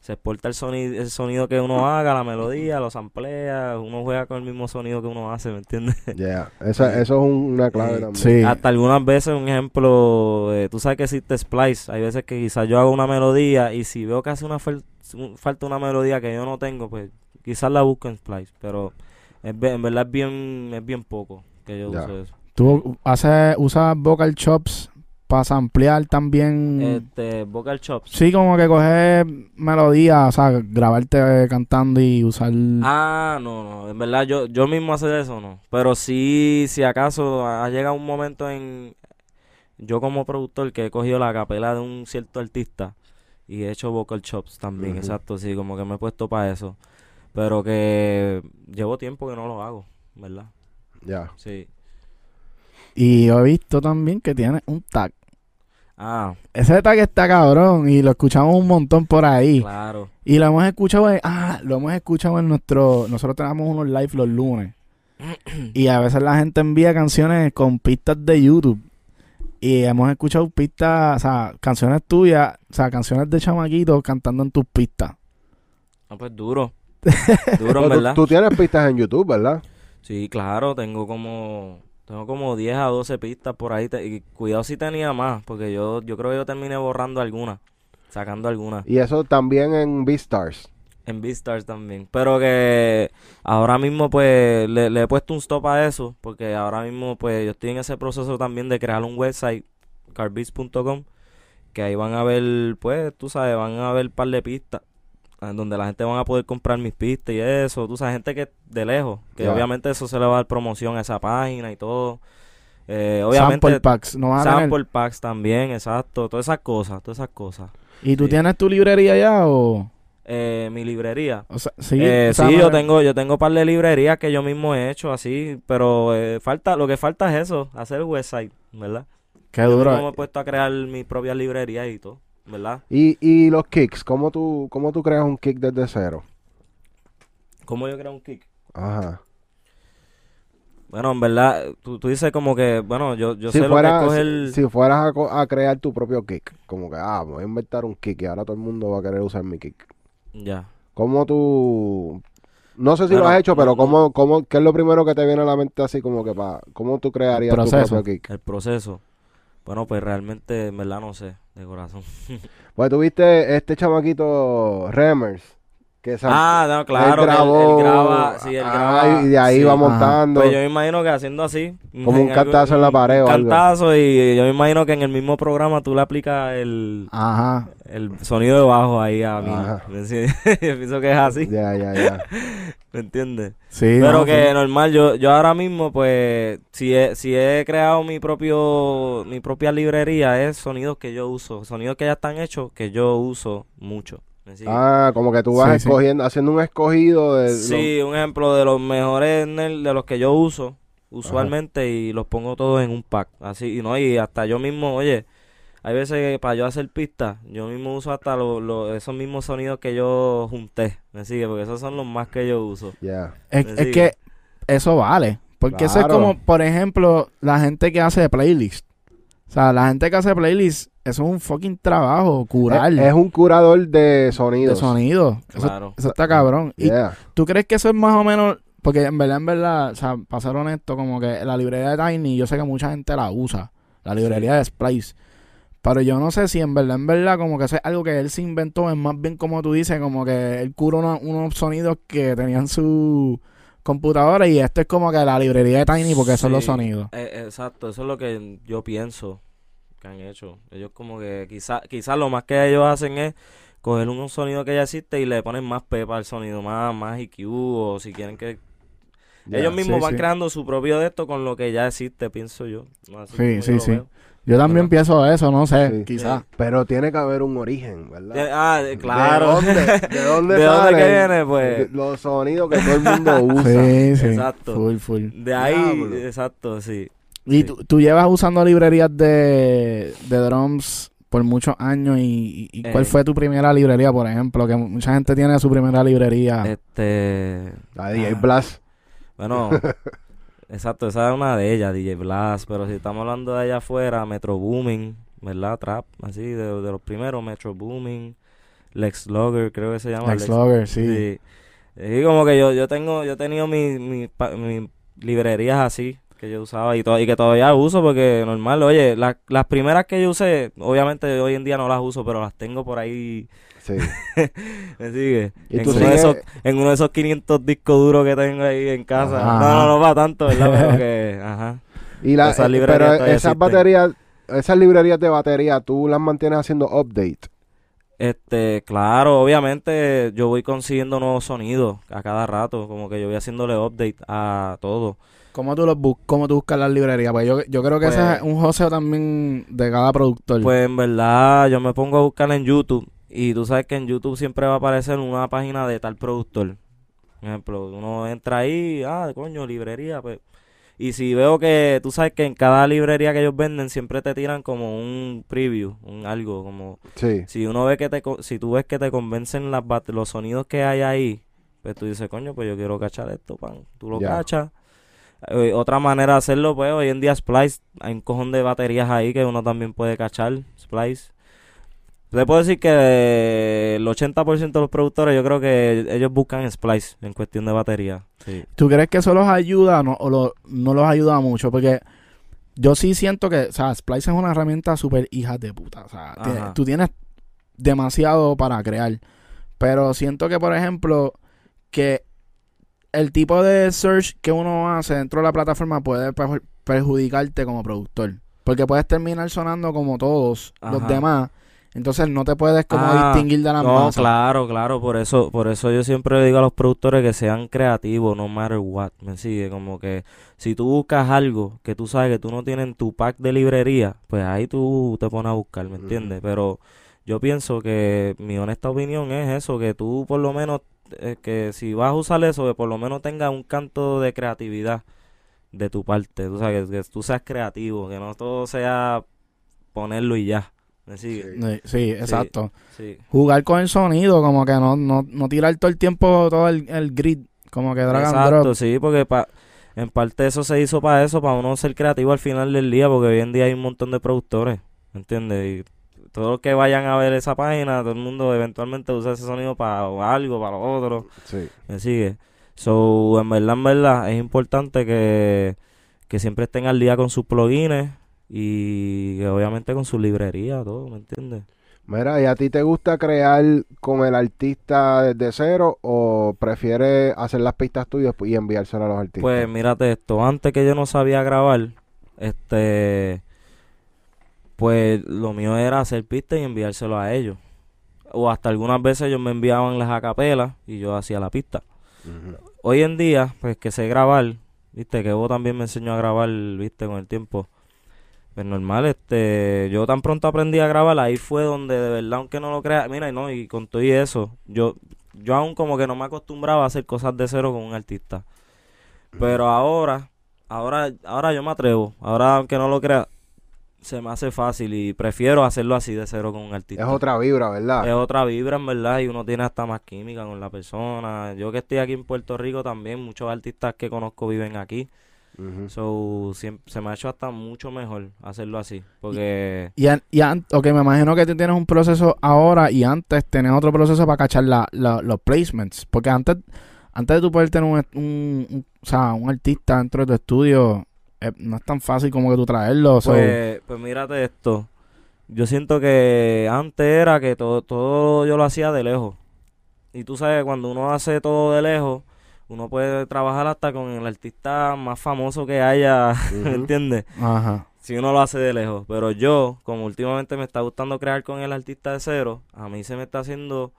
se exporta el sonido, el sonido que uno haga, la melodía, lo samplea, uno juega con el mismo sonido que uno hace, ¿me entiendes? Yeah. Eso, eso es un- una clave también. Sí. Hasta algunas veces, un ejemplo, eh, tú sabes que existe Splice. Hay veces que quizás yo hago una melodía y si veo que hace una falta una melodía que yo no tengo, pues quizás la busco en Splice. Pero es, en verdad es bien, es bien poco que yo Ya. uso eso. ¿Tú haces, usas vocal chops para samplear también? Este, Vocal Chops. Sí, como que coger melodía, o sea, grabarte cantando y usar... Ah, no, no, en verdad yo, yo mismo hacer eso no. Pero sí, si acaso ha llegado un momento en yo como productor que he cogido la capela de un cierto artista y he hecho vocal chops también, exacto, sí, como que me he puesto para eso. Pero que llevo tiempo que no lo hago, ¿verdad? Ya. Sí. Y he visto también que tiene un tag. Ah, Ese tag está cabrón y lo escuchamos un montón por ahí. claro. Y lo hemos escuchado en, ah, lo hemos escuchado en nuestro, nosotros tenemos unos live los lunes. y a veces la gente envía canciones con pistas de YouTube. Y hemos escuchado pistas, o sea, canciones tuyas, o sea, canciones de chamaquitos cantando en tus pistas. Ah, pues duro. Duro, Pero en tú, verdad. tú tienes pistas en YouTube, ¿verdad? Sí, claro, tengo como tengo como 10 a 12 pistas por ahí. te- y cuidado si tenía más, porque yo yo creo que yo terminé borrando algunas, sacando algunas. Y eso también en Beastars. En Beastars también. Pero que ahora mismo pues le, le he puesto un stop a eso, porque ahora mismo pues yo estoy en ese proceso también de crear un website, carbeats.com, que ahí van a ver, pues tú sabes, van a ver un par de pistas, en donde la gente van a poder comprar mis pistas y eso, tú sabes, gente que de lejos, que obviamente eso se le va a dar promoción a esa página y todo. Eh, obviamente Sample packs, no sample packs también, exacto, todas esas cosas, todas esas cosas. ¿Y tú sí. tienes tu librería ya o...? Eh, mi librería. o sea, sí, Eh, sí, yo tengo, yo tengo un par de librerías que yo mismo he hecho así, pero eh, falta, lo que falta es eso, hacer el website, ¿verdad? Qué Yo duro. me he puesto a crear mis propias librerías y todo, ¿verdad? Y, y los kicks, ¿cómo tú, ¿cómo tú creas un kick desde cero? ¿Cómo yo creo un kick? Ajá. Bueno, en verdad, tú, tú dices como que, bueno, yo, yo si, sé fuera- lo que es si- coger... si fueras a, co- a crear tu propio kick, como que, ah, voy a inventar un kick y ahora todo el mundo va a querer usar mi kick. Ya. ¿Cómo tú No sé si lo has hecho, pero no- ¿cómo, cómo, ¿qué es lo primero que te viene a la mente así como que para... ¿Cómo tú crearías tu Proceso. propio kick? El proceso. Bueno, pues realmente, en verdad, no sé, de corazón. Pues tuviste este chamaquito Remers, que Ah, no, claro, él que él- grabó, él graba, sí, él ah, graba. y de ahí sí. va montando. Pues yo me imagino que haciendo así. Como un algo- cantazo en la pared o Un algo. cantazo y yo me imagino que en el mismo programa tú le aplicas el, Ajá. El sonido de bajo ahí a mí. Pienso que es así, Ya, ya, ya. ¿me entiendes? Sí. Pero no, que sí. normal, yo, yo ahora mismo, pues, si he, si he creado mi propio, mi propia librería, es sonidos que yo uso, sonidos que ya están hechos, que yo uso mucho. Ah, como que tú vas Sí, sí. escogiendo, haciendo un escogido de... Sí, un ejemplo de los mejores de los que yo uso usualmente y los pongo todos en un pack. Así, y no, y hasta yo mismo, oye, hay veces que para yo hacer pistas, yo mismo uso hasta lo- lo- esos mismos sonidos que yo junté. ¿Me sigue? Porque esos son los más que yo uso. Ya. Es, que eso vale. Porque eso es como, por ejemplo, la gente que hace playlist. O sea, la gente que hace playlist, eso es un fucking trabajo, curar Es, es un curador de de sonidos. sonido. Eso, Claro. eso está cabrón. ¿Y Yeah. tú crees que eso es más o menos Porque en verdad, en verdad, o sea, para ser honesto, como que la librería de Tiny, yo sé que mucha gente la usa. La librería de Splice. Pero yo no sé si en verdad, en verdad, como que eso es algo que él se inventó, es más bien como tú dices, como que él curó uno- unos sonidos que tenían su computadora y esto es como que la librería de Tiny porque son los Sí, sonidos. eh, exacto, eso es lo que yo pienso que han hecho. Ellos como que quizás quizá lo más que ellos hacen es coger un sonido que ya existe y le ponen más pepa al sonido, más, más EQ o si quieren que... Ya. ellos mismos sí, van sí. creando su propio de esto con lo que ya existe, pienso yo. Así Sí, yo sí, sí. veo. Yo también pienso eso, no sé, Sí. quizás. Pero tiene que haber un origen, ¿verdad? Eh, Ah, claro. ¿De dónde, de dónde, ¿De dónde que viene? Pues- Los sonidos que todo el mundo usa. Sí, sí. Exacto. Full, full. De ahí, Diablo. exacto, sí. Y Sí. tú, tú llevas usando librerías de, de drums por muchos años y ¿cuál Eh. fue tu primera librería, por ejemplo? Que mucha gente tiene su primera librería. Este... La DJ Ah. Blast. Bueno, exacto, esa es una de ellas, DJ Blast, pero si estamos hablando de allá afuera, Metro Booming, ¿verdad? Trap, así, de, de los primeros, Metro Booming, Lex Logger, creo que se llama. Lex Logger, sí. Sí. Y como que yo, yo tengo, yo he tenido mis mi, librerías así que yo usaba y, to- y que todavía uso porque normal, oye, la- las primeras que yo usé, obviamente hoy en día no las uso, pero las tengo por ahí, Sí. me sigue, Y en uno, de esos, en uno de esos 500 discos duros que tengo ahí en casa. Ajá. No, no, no va tanto, ¿verdad? Pero que, ajá. Y la, Esas eh, librerías pero esas existen. baterías, esas librerías de batería, tú las mantienes haciendo update. Este, claro, obviamente yo voy consiguiendo nuevos sonidos a cada rato, como que yo voy haciéndole update a todo. ¿Cómo tú los bus cómo tú buscas las librerías? Pues yo, yo creo que ese Pues- es un joseo también de cada productor. Pues en verdad yo me pongo a buscar en YouTube y tú sabes que en YouTube siempre va a aparecer una página de tal productor. Por ejemplo, uno entra ahí, ah, coño, librería, pues. Y si veo que, tú sabes que en cada librería que ellos venden siempre te tiran como un preview, un algo, como Sí. si uno ve que te, si tú ves que te convencen las los sonidos que hay ahí, pues tú dices, coño, pues yo quiero cachar esto, pan. Tú lo cachas. Eh, otra manera de hacerlo, pues hoy en día Splice, hay un cojón de baterías ahí que uno también puede cachar, Splice. Te puedo decir que el 80% de los productores yo creo que ellos buscan Splice en cuestión de batería. Sí. ¿Tú crees que eso los ayuda no, o lo- no los ayuda mucho? Porque yo sí siento que, o sea, Splice es una herramienta súper hija de puta. O sea, tú tienes demasiado para crear. Pero siento que, por ejemplo, que el tipo de search que uno hace dentro de la plataforma puede perju- perjudicarte como productor. Porque puedes terminar sonando como todos los demás. Entonces no te puedes como Ah, distinguir de la No, masa. claro, claro, por eso, por eso yo siempre le digo a los productores que sean creativos, no matter what, me sigue, como que si tú buscas algo que tú sabes que tú no tienes en tu pack de librería, pues ahí tú te pones a buscar, ¿me entiendes? Pero yo pienso que mi honesta opinión es eso, que tú por lo menos, eh, que si vas a usar eso, que por lo menos tenga un canto de creatividad de tu parte, tú sabes, que, que tú seas creativo, que no todo sea ponerlo y ya, me sigue, Sí, sí, exacto. sí. jugar con el sonido, como que no, no, no tirar todo el tiempo todo el, el grid, como que drag and Exacto, drop. sí, porque pa, en parte eso se hizo para eso, para uno ser creativo al final del día, porque hoy en día hay un montón de productores, ¿entiendes? Y todos los que vayan a ver esa página, todo el mundo eventualmente usa ese sonido para algo, para lo otro, Sí. ¿me sigue? So, en verdad, en verdad, es importante que, que siempre estén al día con sus plugins y obviamente con su librería, todo, ¿me entiendes? Mira, ¿y a ti te gusta crear con el artista desde cero o prefieres hacer las pistas tuyas y enviárselas a los artistas? Pues mírate esto, antes que yo no sabía grabar, este, pues lo mío era hacer pistas y enviárselo a ellos. O hasta algunas veces ellos me enviaban las acapelas y yo hacía la pista. Hoy en día, pues que sé grabar, viste, que vos también me enseñó a grabar, viste, con el tiempo. Pues normal, este, yo tan pronto aprendí a grabar, ahí fue donde de verdad, aunque no lo creas, mira, y no, y con todo y eso, yo, yo aún como que no me acostumbraba a hacer cosas de cero con un artista. Pero ahora, ahora, ahora yo me atrevo, ahora aunque no lo creas, se me hace fácil y prefiero hacerlo así de cero con un artista. Es otra vibra, ¿verdad? Es otra vibra, en verdad, y uno tiene hasta más química con la persona. Yo que estoy aquí en Puerto Rico también, muchos artistas que conozco viven aquí. So, siem- se me ha hecho hasta mucho mejor hacerlo así. Porque, Y, an- y an- ok, me imagino que tú tienes un proceso ahora y antes tenés otro proceso para cachar la, la- los placements. Porque antes, antes de tú poder tener un, un- un- o sea, un artista dentro de tu estudio, eh, no es tan fácil como que tú traerlo. so- pues, pues mírate esto. Yo siento que antes era que todo, todo yo lo hacía de lejos. Y tú sabes, cuando uno hace todo de lejos, uno puede trabajar hasta con el artista más famoso que haya, ¿me Ujú. entiendes? Ajá. si uno lo hace de lejos. Pero yo, como últimamente me está gustando crear con el artista de cero, a mí se me está haciendo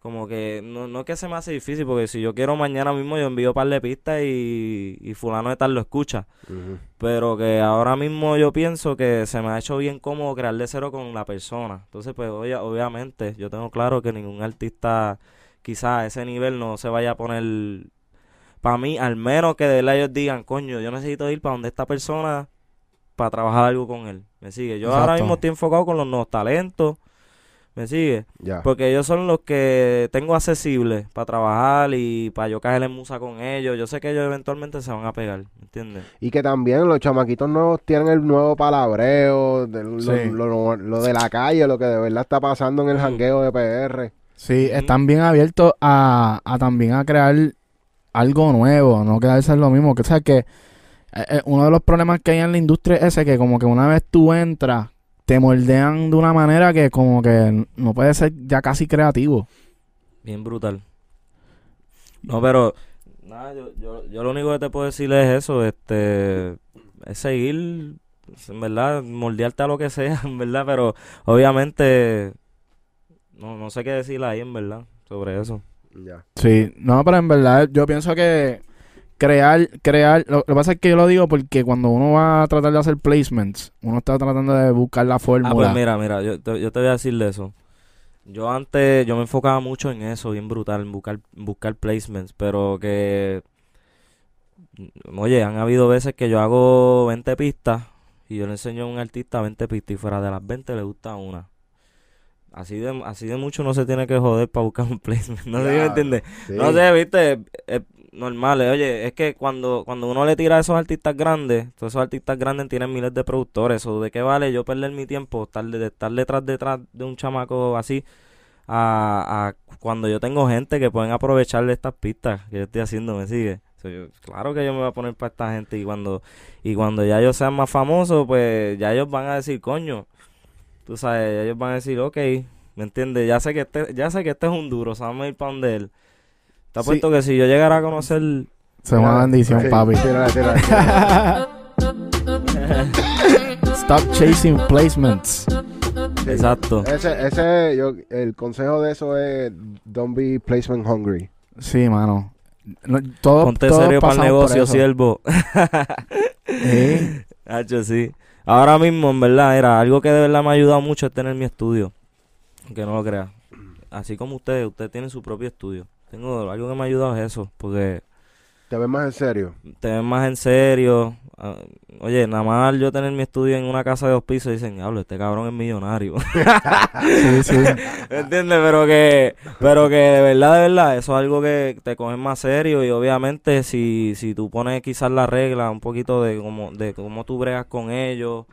como que, no, no que se me hace difícil, porque si yo quiero mañana mismo yo envío un par de pistas y, y fulano de tal lo escucha. Pero que ahora mismo yo pienso que se me ha hecho bien cómodo crear de cero con la persona. Entonces, pues obvia- obviamente, yo tengo claro que ningún artista quizás a ese nivel no se vaya a poner... Para mí, al menos que de verdad ellos digan, coño, yo necesito ir para donde esta persona para trabajar algo con él. ¿Me sigue? Yo ahora mismo estoy enfocado con los nuevos talentos. ¿Me sigue? Ya. Porque ellos son los que tengo accesibles para trabajar y para yo caer en musa con ellos. Yo sé que ellos eventualmente se van a pegar, ¿me entiendes? Y que también los chamaquitos nuevos tienen el nuevo palabreo, de lo, Sí. lo- lo- lo de la calle, lo que de verdad está pasando en el Mm. jangueo de PR. Sí, están bien abiertos a, a también a crear algo nuevo, no quedarse en lo mismo. Que, o sea, que eh, eh, uno de los problemas que hay en la industria es ese, que como que una vez tú entras, te moldean de una manera que como que no puede ser ya casi creativo. Bien brutal. No, pero nada, yo, yo, yo lo único que te puedo decir es eso, este, es seguir, en verdad, moldearte a lo que sea, en verdad, pero obviamente no, no sé qué decir ahí, en verdad, sobre eso. Sí, no, pero en verdad yo pienso que crear, crear, lo, lo que pasa es que yo lo digo porque cuando uno va a tratar de hacer placements, uno está tratando de buscar la Ah, fórmula. pues mira, mira, yo te, yo te voy a decir de eso. Yo antes, yo me enfocaba mucho en eso, bien brutal, en buscar, buscar placements, pero que, mm, oye, han habido veces que yo hago 20 pistas y yo le enseño a un artista 20 pistas y fuera de las 20 le gusta una. Así de, así de mucho no se tiene que joder para buscar un placement, no sé si me entiendes. Sí. No sé, viste, es normal. eh, Oye, es que cuando, cuando uno le tira a esos artistas grandes, todos esos artistas grandes tienen miles de productores. ¿O de qué vale yo perder mi tiempo, estar, de, estar detrás, detrás de un chamaco así, a, a cuando yo tengo gente que pueden aprovechar de estas pistas que yo estoy haciendo, ¿me sigue? So, yo- claro que yo me voy a poner para esta gente y cuando, y cuando ya ellos sean más famosos, pues ya ellos van a decir, coño, tú sabes, ellos van a decir, ok, ¿me entiendes? Ya sé que este, ya sé que este es un duro, donde él. Te Sí. apuesto que si yo llegara a conocer Se es una bendición, papi. tírala, tírala, tírala. Stop chasing placements. Sí. Exacto. Ese, ese, yo, el consejo de eso es don't be placement hungry. Sí, mano. No, todo, Ponte todos serio para el negocio, siervo. Sí. Hacho, sí. Ahora mismo, en verdad, era algo que de verdad me ha ayudado mucho es tener mi estudio. Aunque no lo creas. Así como ustedes, ustedes tienen su propio estudio. Tengo algo que me ha ayudado es eso, porque ¿Te ves más en serio? te ven más en serio. Ah, oye, nada más yo tener mi estudio en una casa de dos pisos dicen, hablo, este cabrón es millonario. Sí, sí. ¿Me entiendes? Pero que, pero que de verdad, de verdad, eso es algo que te cogen más serio y obviamente si, si tú pones quizás la regla un poquito de cómo, de cómo tú bregas con ellos,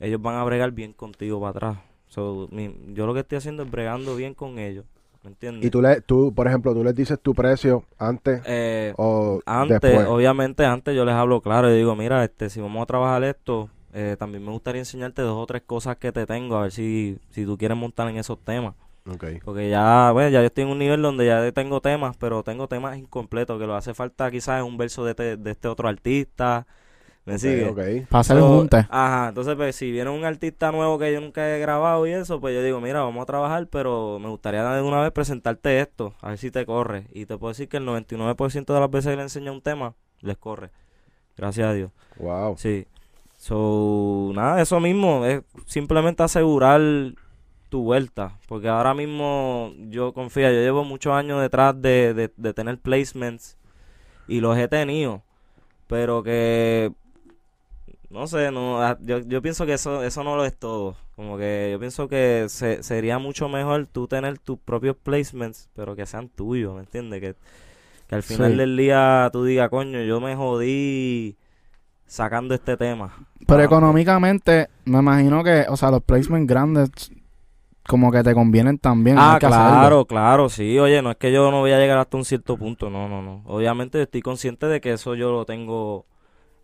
ellos van a bregar bien contigo para atrás. So, mi- yo lo que estoy haciendo es bregando bien con ellos. ¿Me entiendes? Y tú, le, tú, por ejemplo, tú les dices tu precio antes Eh, o antes, después. obviamente antes yo les hablo claro y digo, mira, este, si vamos a trabajar esto, eh, también me gustaría enseñarte dos o tres cosas que te tengo, a ver si, si tú quieres montar en esos temas. Porque ya, bueno, ya yo estoy en un nivel donde ya tengo temas, pero tengo temas incompletos, que lo hace falta quizás un verso de, este- de este otro artista. ¿Me sigue? ok. Para hacer So. Ajá, entonces pues si viene un artista nuevo que yo nunca he grabado y eso, pues yo digo, mira, vamos a trabajar, pero me gustaría de una vez presentarte esto, a ver si te corre. Y te puedo decir que el 99% de las veces que le enseño un tema, les corre. Gracias a Dios. Wow. Sí. So, nada, eso mismo, es simplemente asegurar tu vuelta, porque ahora mismo yo confío, yo llevo muchos años detrás de, de, de tener placements y los he tenido, pero que, no sé, no, ah, yo, yo pienso que eso, eso no lo es todo, como que yo pienso que se- sería mucho mejor tú tener tus propios placements, pero que sean tuyos, ¿me entiendes? Que, que al final Sí. del día tú digas, coño, yo me jodí sacando este tema. Pero Ah, económicamente, me imagino que, o sea, los placements grandes como que te convienen también. Ah, claro, claro, sí. Oye, no es que yo no voy a llegar hasta un cierto punto, no, no, no. Obviamente estoy consciente de que eso yo lo tengo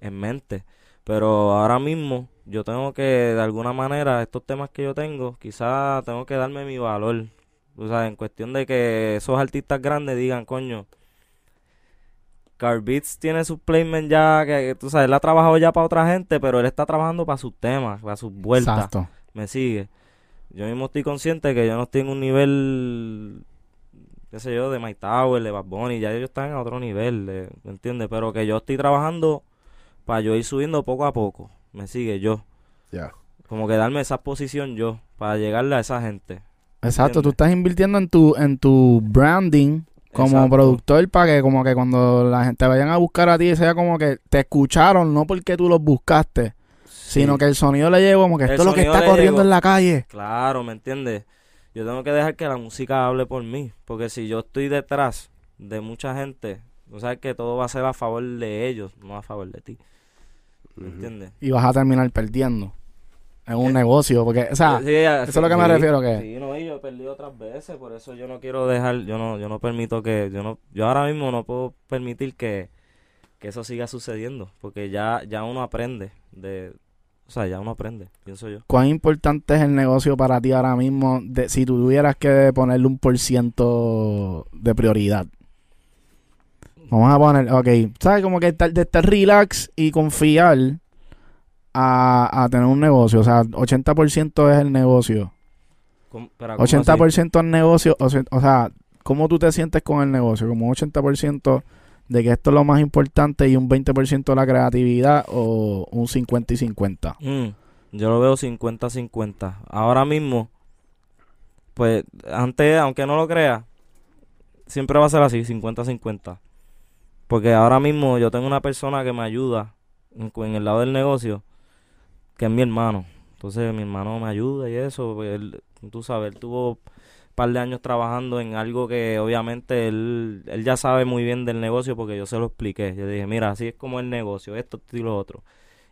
en mente. Pero ahora mismo yo tengo que, de alguna manera, estos temas que yo tengo, quizás tengo que darme mi valor. O sea, en cuestión de que esos artistas grandes digan, coño, Carbeats tiene su placement ya, que tú sabes, él ha trabajado ya para otra gente, pero él está trabajando para sus temas, para sus vueltas Exacto. me sigue. Yo mismo estoy consciente que yo no estoy en un nivel, qué sé yo, de My Tower, de Bad Bunny, ya ellos están a otro nivel, ¿me entiendes? Pero que yo estoy trabajando para yo ir subiendo poco a poco, me sigue yo. Ya. Como que darme esa posición yo, para llegarle a esa gente. Exacto, tú ¿Entiendes? estás invirtiendo en tu, en tu branding como Exacto. productor para que como que cuando la gente vayan a buscar a ti sea como que te escucharon, no porque tú los buscaste, Sí. sino que el sonido le llegó como que El esto es lo que está corriendo llegó. en la calle. Claro, ¿me entiendes? Yo tengo que dejar que la música hable por mí, porque si yo estoy detrás de mucha gente, tú sabes que todo va a ser a favor de ellos, no a favor de ti. Y vas a terminar perdiendo en un Eh, negocio, porque, o sea, Sí, ya- eso es lo que me sí, refiero que- Sí, no, y yo he perdido otras veces, por eso yo no quiero dejar, yo no, yo no permito que, yo no, yo ahora mismo no puedo permitir que, que eso siga sucediendo, porque ya, ya uno aprende de, o sea, ya uno aprende, pienso yo. ¿cuán importante es el negocio para ti ahora mismo de, si tú tuvieras que ponerle un por ciento de prioridad? Vamos a poner, ok, ¿sabes? Como que estar- de estar relax y confiar a, a tener un negocio. O sea, 80% es el negocio. ¿Cómo- ¿cómo así? 80% el negocio, o sea, o sea, ¿cómo tú te sientes con el negocio? ¿Como un 80% de que esto es lo más importante y un 20% la creatividad o un 50 y 50? Mm, yo lo veo 50-50. Ahora mismo, pues, antes, aunque no lo crea, siempre va a ser así, 50-50. Porque ahora mismo yo tengo una persona que me ayuda en, el lado del negocio, que es mi hermano. Entonces mi hermano me ayuda y eso, pues, él, tú sabes, él tuvo un par de años trabajando en algo que obviamente él, él ya sabe muy bien del negocio porque yo se lo expliqué. Yo dije, mira, así es como el negocio, esto, esto y lo otro.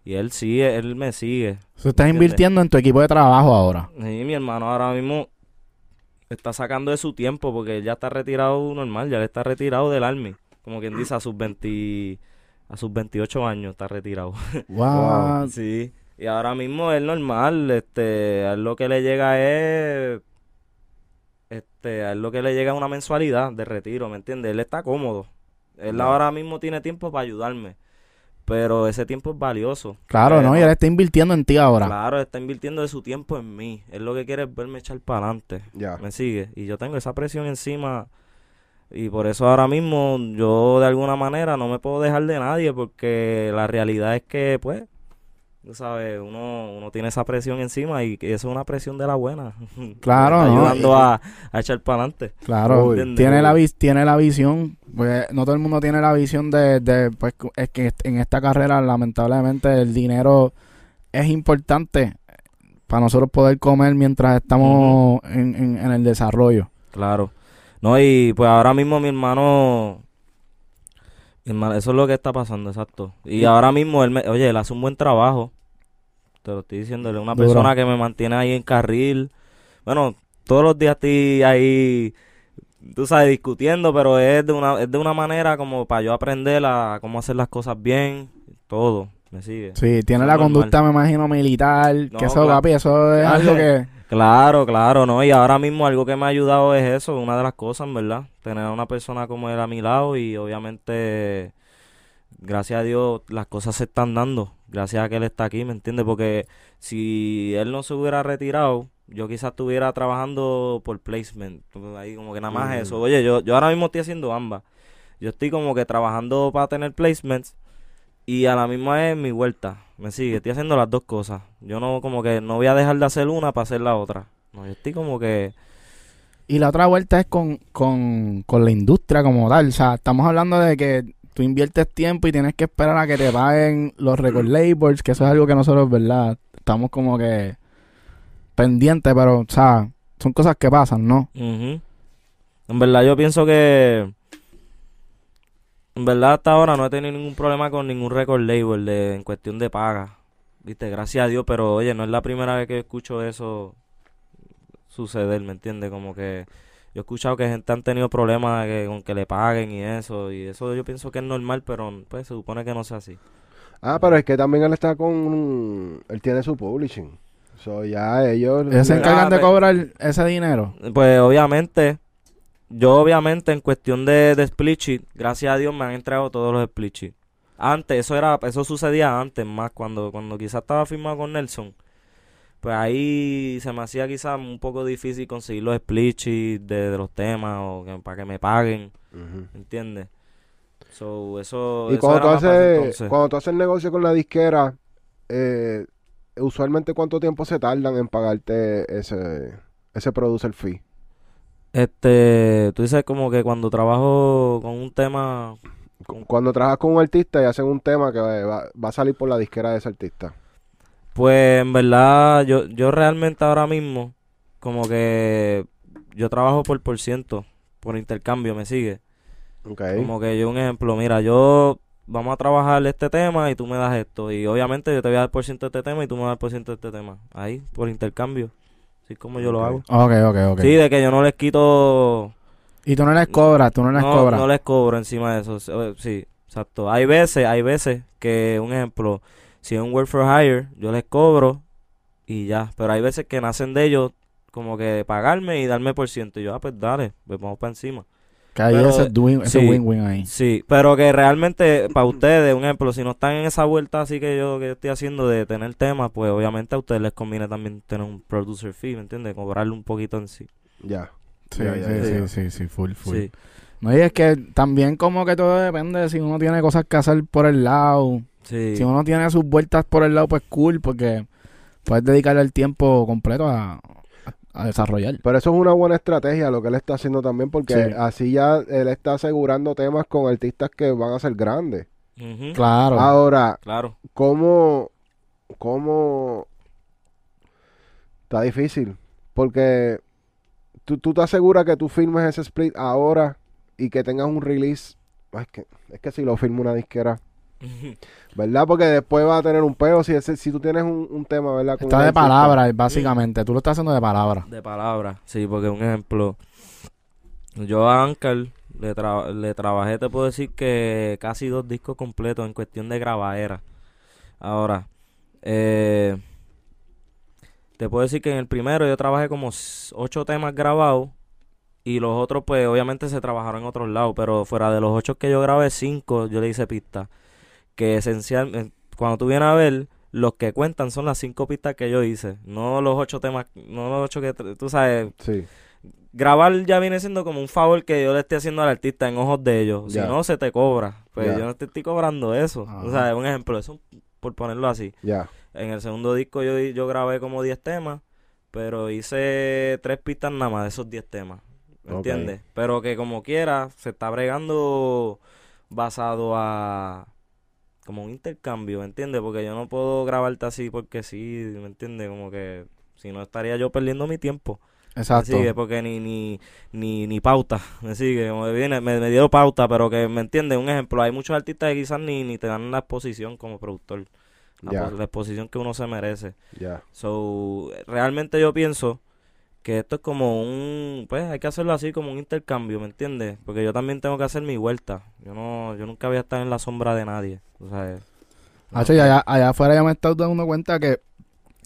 Y él sigue, él me sigue. Tú estás ¿Entiendes? invirtiendo en tu equipo de trabajo ahora. Sí, mi hermano ahora mismo está sacando de su tiempo porque él ya está retirado normal, ya le está retirado del Army. Como quien dice, a sus 20, a sus 28 años está retirado. Wow. sí. Y ahora mismo es normal, este, a él lo que le llega es, este, a él lo que le llega es una mensualidad de retiro, ¿me entiendes? Él está cómodo. Él ahora mismo tiene tiempo para ayudarme. Pero ese tiempo es valioso. Claro, ¿no? Y él está invirtiendo en ti ahora. Claro, está invirtiendo de su tiempo en mí. Él lo que quiere es verme echar para adelante. Ya. ¿Me sigue? Y yo tengo esa presión encima. Y por eso ahora mismo yo de alguna manera no me puedo dejar de nadie porque la realidad es que, pues, tú sabes, uno, uno tiene esa presión encima y eso es una presión de la buena. Claro, está ¿no? ayudando a, a echar para adelante. Claro, tiene la, vis- tiene la visión. Pues, no todo el mundo tiene la visión de, de, pues, es que en esta carrera, lamentablemente, el dinero es importante para nosotros poder comer mientras estamos en, en- en el desarrollo. Claro. No, y pues ahora mismo mi hermano, eso es lo que está pasando, exacto. Y ahora mismo él, me- oye, él hace un buen trabajo. Te lo estoy diciendo, él es una persona que me mantiene ahí en carril. Bueno, todos los días estoy ahí tú sabes, discutiendo, pero es de una, es de una manera como para yo aprender a cómo hacer las cosas bien, todo, me sigue. Sí, tiene Eso la normal. conducta, me imagino, militar. No, que eso, claro. papi, eso es algo que... Claro, claro, ¿no? Y ahora mismo algo que me ha ayudado es eso, una de las cosas, ¿verdad? Tener a una persona como él a mi lado y obviamente, gracias a Dios, las cosas se están dando, gracias a que él está aquí, ¿me entiendes? Porque si él no se hubiera retirado, yo quizás estuviera trabajando por placement, ahí como que nada más Ujú. eso. Oye, yo, yo ahora mismo estoy haciendo ambas. Yo estoy como que trabajando para tener placements y a la misma vez mi vuelta. Me sigue, estoy haciendo las dos cosas. Yo no como que no voy a dejar de hacer una para hacer la otra. No, yo estoy como que Y la otra vuelta es con, con, con la industria como tal. O sea, estamos hablando de que tú inviertes tiempo y tienes que esperar a que te paguen los record labels, que eso es algo que nosotros, ¿verdad? Estamos como que pendientes, pero, o sea, son cosas que pasan, ¿no? En verdad yo pienso que en verdad hasta ahora no he tenido ningún problema con ningún record label de, en cuestión de paga. Viste, gracias a Dios, pero oye, no es la primera vez que escucho eso suceder, ¿me entiendes? Como que yo he escuchado que gente han tenido problemas que- con que le paguen y eso, y eso yo pienso que es normal, pero pues se supone que no sea así. Ah, pero es que también él está con... Él tiene su publishing. So, ya ellos... Ellos se encargan de pe- cobrar ese dinero. Pues obviamente, yo obviamente en cuestión de, de split sheet, gracias a Dios me han entregado todos los split sheet. Antes, eso era, eso sucedía antes más, cuando, cuando quizás estaba firmado con Nelson. Pues ahí se me hacía quizás un poco difícil conseguir los split sheet de, de los temas o que- para que me paguen, Ujú. ¿entiendes? So, eso, Y eso cuando tú, haces, cuando tú haces negocio con la disquera, eh, usualmente cuánto tiempo se tardan en pagarte ese, ese producer fee. Este, tú dices como que cuando trabajo con un tema Cu- Cuando trabajas con un artista y hacen un tema que va, va a salir por la disquera de ese artista. Pues en verdad, yo, yo realmente ahora mismo, como que yo trabajo por por ciento, por intercambio, me sigue. Ok. Como que yo, un ejemplo, mira, yo vamos a trabajar este tema y tú me das esto. Y obviamente yo te voy a dar por ciento de este tema y tú me das por ciento de este tema. Ahí, por intercambio. Así como yo lo hago. Ok, ok, ok. Sí, de que yo no les quito. Y tú no les cobras, tú no les No, cobras. no les cobro encima de eso. Sí, exacto. Hay veces, hay veces que, un ejemplo, si es un work for hire, yo les cobro y ya. Pero hay veces que nacen de ellos como que pagarme y darme por ciento. Y yo, ah, pues dale, pues vamos para encima. Que hay Pero, ese sí. win-win ahí. Sí, pero que realmente para ustedes, un ejemplo, si no están en esa vuelta así que yo, que yo estoy haciendo de tener temas, pues obviamente a ustedes les conviene también tener un producer fee, ¿me entiendes? Cobrarle un poquito en sí. Ya. Sí, Ya, ya, sí, ya, sí, sí, sí, full, full. Sí. No, y es que también como que todo depende de si uno tiene cosas que hacer por el lado. Sí. Si uno tiene sus vueltas por el lado, pues cool, porque puedes dedicarle el tiempo completo a, a- a desarrollar. Pero eso es una buena estrategia lo que él está haciendo también porque Sí. así ya él está asegurando temas con artistas que van a ser grandes. Claro. Ahora, Claro. ¿cómo, cómo está difícil? Porque tú, tú te aseguras que tú firmes ese split ahora y que tengas un release. Es que, es que si lo firma una disquera, ¿verdad? Porque después va a tener un peo si, ese- si tú tienes un, un tema, ¿verdad? con Está de artista. palabra, básicamente. Tú lo estás haciendo de palabra. De palabra, sí, porque un ejemplo, yo a Anker le, tra- le trabajé, te puedo decir que casi dos discos completos en cuestión de grabadera. Ahora, eh, te puedo decir que en el primero yo trabajé como ocho temas grabados y los otros pues obviamente se trabajaron en otros lados, pero fuera de los ocho que yo grabé, cinco yo le hice pistas. Que esencialmente, cuando tú vienes a ver, los que cuentan son las cinco pistas que yo hice, no los ocho temas, no los ocho que tú sabes, Sí, grabar ya viene siendo como un favor que yo le estoy haciendo al artista en ojos de ellos. Si no, se te cobra. Pues Ya. yo no te estoy cobrando eso. Ajá. O sea, un ejemplo, eso por ponerlo así. ya. En el segundo disco yo, yo grabé como 10 temas, pero hice tres pistas nada más de esos 10 temas. ¿Me entiendes? Pero que como quiera, se está bregando basado a como un intercambio, ¿me entiendes? Porque yo no puedo grabarte así porque sí, ¿me entiendes? Como que si no estaría yo perdiendo mi tiempo. Exacto. Me sigue porque ni, ni, ni, ni pauta, me sigue, como viene, me, me dieron pauta, pero que me entiende, un ejemplo, hay muchos artistas que quizás ni, ni te dan la exposición como productor, la, exposición que uno se merece. Ya. So, realmente yo pienso que esto es como un, pues hay que hacerlo así como un intercambio, ¿me entiendes? Porque yo también tengo que hacer mi vuelta. Yo no, yo nunca voy a estar en la sombra de nadie. O sea, y allá, allá afuera ya me he estado dando cuenta que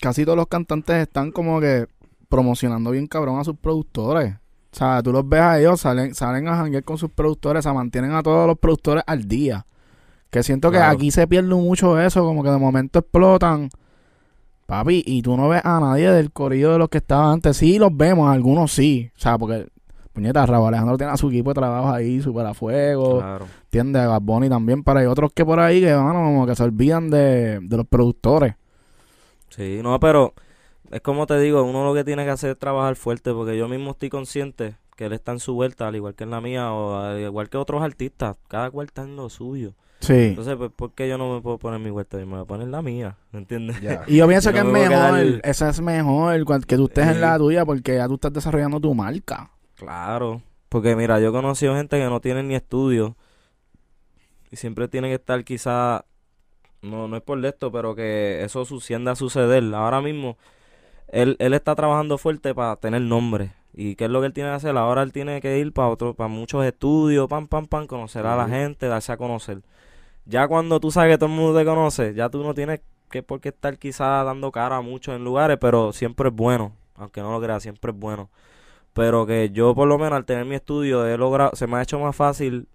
casi todos los cantantes están como que promocionando bien cabrón a sus productores. O sea, tú los ves a ellos, salen, salen a janguear con sus productores, se mantienen a todos los productores al día. Que siento que aquí se pierde mucho eso, como que de momento explotan. Papi, y tú no ves a nadie del corillo de los que estaban antes. Sí, los vemos, algunos sí. O sea, porque, puñeta, Raúl Alejandro tiene a su equipo de trabajo ahí, súper a fuego. claro. ¿Entiendes? Bad Bunny también, pero hay otros que por ahí que, como que se olvidan de, de los productores. Sí, no, pero es como te digo, uno lo que tiene que hacer es trabajar fuerte, porque yo mismo estoy consciente que él está en su vuelta, al igual que en la mía, o al igual que otros artistas, cada cual está en lo suyo. Sí. Entonces, pues, ¿por qué yo no me puedo poner mi vuelta? Yo me voy a poner la mía, ¿me entiendes? Y yo pienso Yo que es no mejor, quedar- esa es mejor, cual- que tú estés en la tuya porque ya tú estás desarrollando tu marca. Claro, porque mira, yo he conocido gente que no tiene ni estudio y siempre tiene que estar quizá, no, no es por esto, pero que eso sucienda a suceder. Ahora mismo, él, él está trabajando fuerte para tener nombre. ¿Y qué es lo que él tiene que hacer? Ahora él tiene que ir para otro, para muchos estudios, pam, pam, pam, conocer a la gente, darse a conocer. Ya cuando tú sabes que todo el mundo te conoce, ya tú no tienes que por qué estar quizá dando cara a muchos en lugares, pero siempre es bueno, aunque no lo creas, siempre es bueno. Pero que yo por lo menos al tener mi estudio he logrado, se me ha hecho más fácil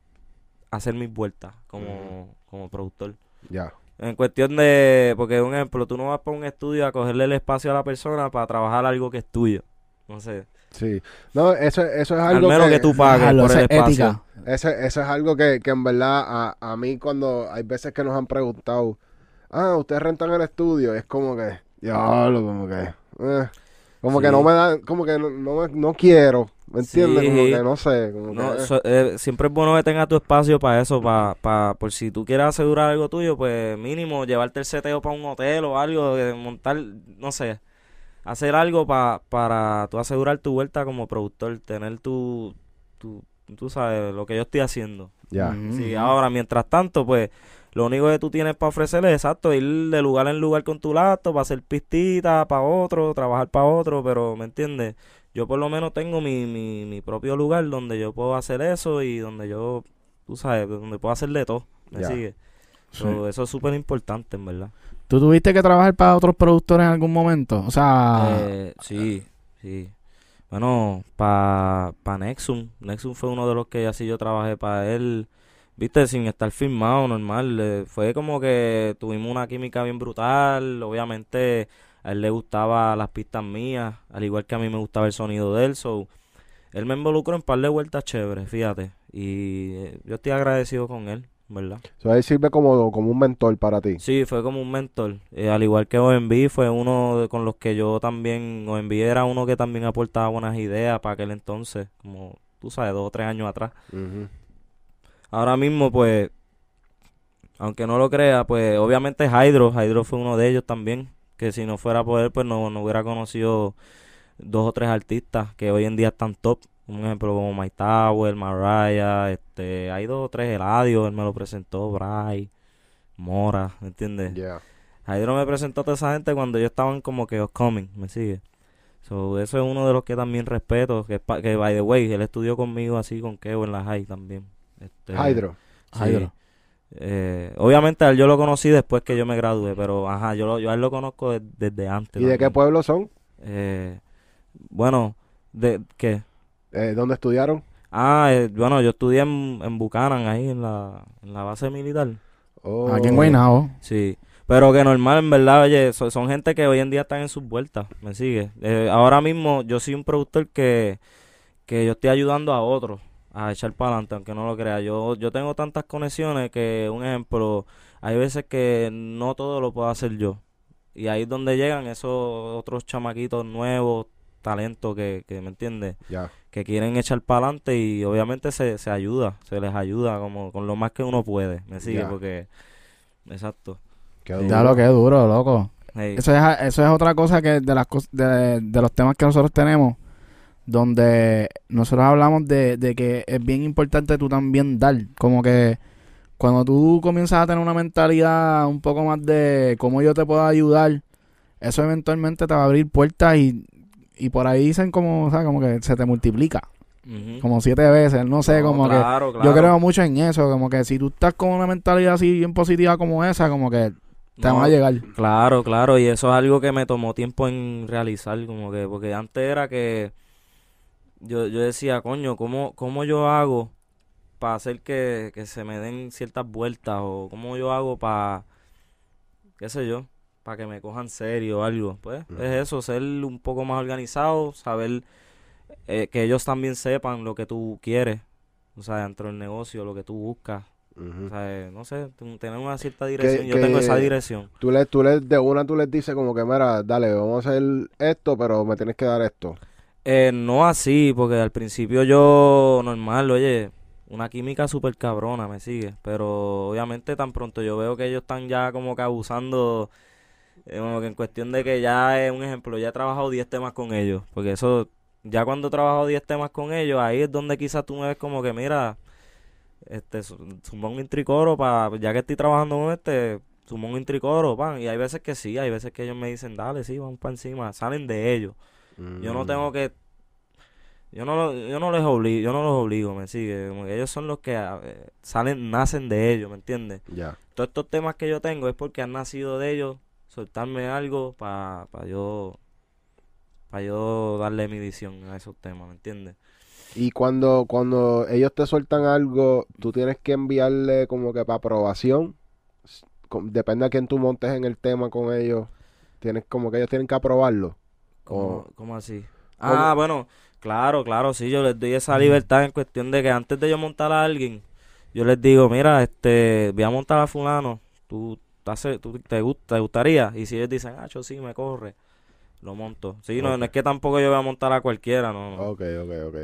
hacer mis vueltas como, como productor. Ya. En cuestión de, porque un ejemplo, tú no vas para un estudio a cogerle el espacio a la persona para trabajar algo que es tuyo. No sé. Sí. No, eso, eso es Al algo menos que, tú pagues por el es espacio. ética. Eso, eso es algo que, que en verdad a, a mí cuando hay veces que nos han preguntado, ah, ustedes rentan el estudio, es como que, diablo, como que, eh, como que no me dan, como que no, no, me- no quiero, ¿me entiendes? Sí. Como que no sé, como No, que, eh. so- eh, siempre es bueno que tengas tu espacio para eso, para, para, por si tú quieres asegurar algo tuyo, pues mínimo llevarte el seteo para un hotel o algo, montar, no sé, hacer algo pa- para tú asegurar tu vuelta como productor, tener tu, tu, tú sabes, lo que yo estoy haciendo. ya. Sí, ahora, mientras tanto, pues, lo único que tú tienes para ofrecerle es exacto, ir de lugar en lugar con tu laptop, para hacer pistita para otro, trabajar para otro, pero, ¿me entiendes? Yo por lo menos tengo mi, mi, mi propio lugar donde yo puedo hacer eso y donde yo, tú sabes, donde puedo hacer de todo, ¿me sigue? Sí. So, eso es súper importante, en verdad. ¿Tú tuviste que trabajar para otros productores en algún momento? O sea, Eh, sí, sí. Bueno, para pa Nexum. Nexum fue uno de los que así yo trabajé para él. Viste, sin estar firmado, normal. eh, fue como que tuvimos una química bien brutal. Obviamente a él le gustaba las pistas mías, al igual que a mí me gustaba el sonido de él. So, él me involucró en par de vueltas chéveres, fíjate. Y eh, yo estoy agradecido con él, ¿verdad? So, ahí sirve como, como un mentor para ti. Sí, fue como un mentor. Eh, al igual que OMB, fue uno de- con los que yo también. OMB era uno que también aportaba buenas ideas para aquel entonces, como tú sabes, dos o tres años atrás. Ahora mismo, pues, aunque no lo crea, pues obviamente Hydro. Hydro fue uno de ellos también. Que si no fuera por él, pues no, no hubiera conocido dos o tres artistas que hoy en día están top. Un ejemplo como My Tower, Mariah, este, hay dos o tres, Eladio, él me lo presentó, Bray, Mora, ¿me entiendes? Ya. Hydro me presentó a toda esa gente cuando yo estaban como que upcoming, ¿me sigue? So, eso es uno de los que también respeto, que, que by the way, él estudió conmigo así con Keo en la high también. Este, Hydro. sí. Hydro. Eh, obviamente a él yo lo conocí después que yo me gradué, pero ajá, yo, lo- yo a él lo conozco de- desde antes. ¿Y de qué pueblo son? Eh, bueno, ¿de qué? Eh, ¿Dónde estudiaron? Ah, eh, bueno, yo estudié en, en Buchanan, ahí en la, en la base militar. Oh. aquí en Guaynabo. Sí, pero que normal, en verdad, oye, so- son, gente que hoy en día están en sus vueltas, ¿me sigue? Eh, ahora mismo yo soy un productor que, que yo estoy ayudando a otros a echar para adelante, aunque no lo crea. Yo, yo tengo tantas conexiones que, un ejemplo, hay veces que no todo lo puedo hacer yo. Y ahí es donde llegan esos otros chamaquitos nuevos, talentos que, que ¿me entiendes? Que quieren echar para adelante y obviamente se, se ayuda, se les ayuda como con lo más que uno puede, me sigue, porque exacto. Qué Sí. duro. Ya lo que es duro, loco. Hey, Eso es, eso es otra cosa que de las de, de los temas que nosotros tenemos, donde nosotros hablamos de, de que es bien importante tú también dar. Como que cuando tú comienzas a tener una mentalidad un poco más de cómo yo te puedo ayudar, eso eventualmente te va a abrir puertas y, y por ahí dicen como, o sea, como que se te multiplica. Como siete veces, no sé, No, como claro, que... claro. Yo creo mucho en eso, como que si tú estás con una mentalidad así bien positiva como esa, como que te No, van a llegar. Claro, claro, y eso es algo que me tomó tiempo en realizar, como que, porque antes era que yo, yo decía, coño, ¿cómo, cómo yo hago para hacer que, que se me den ciertas vueltas? O cómo yo hago para, qué sé yo, para que me cojan serio o algo. Pues es eso, ser un poco más organizado, saber eh, que ellos también sepan lo que tú quieres, o sea, dentro del negocio, lo que tú buscas. O sea, no sé, tener una cierta dirección. Yo que- tengo esa dirección. Tú le, tú le, de una tú les dices como que, mira, dale, vamos a hacer esto, pero me tienes que dar esto. Eh, no así, porque al principio yo, normal, oye, una química súper cabrona, me sigue. Pero obviamente tan pronto yo veo que ellos están ya como que abusando, eh, como que en cuestión de que ya es un ejemplo, ya he trabajado 10 temas con ellos. Porque eso, ya cuando he trabajado 10 temas con ellos, ahí es donde quizás tú me ves como que, mira, este, zumba un intricoro para, ya que estoy trabajando con este, zumba un intricoro, pan. Y hay veces que sí, hay veces que ellos me dicen, dale, sí, vamos para encima, salen de ellos. Yo no Mm. tengo que yo no yo no les obligo, yo no los obligo, me sigue, como que ellos son los que eh, salen nacen de ellos, ¿me entiendes? Ya. Todos estos temas que yo tengo es porque han nacido de ellos, soltarme algo para yo para yo darle mi visión a esos temas, ¿me entiendes? Y cuando, cuando ellos te sueltan algo, tú tienes que enviarle como que para aprobación. Depende a quién tú montes en el tema con ellos. Tienes como que ellos tienen que aprobarlo. ¿Cómo, Oh. cómo así? ¿Cómo? Ah, bueno, claro, claro, sí, yo les doy esa libertad en cuestión de que antes de yo montar a alguien, yo les digo, mira, este, voy a montar a fulano, tú, te te, gusta, te gustaría, y si ellos dicen, ah, yo sí, me corre, lo monto. Sí, no, no es que tampoco yo voy a montar a cualquiera, no, no. Ok, ok, ok.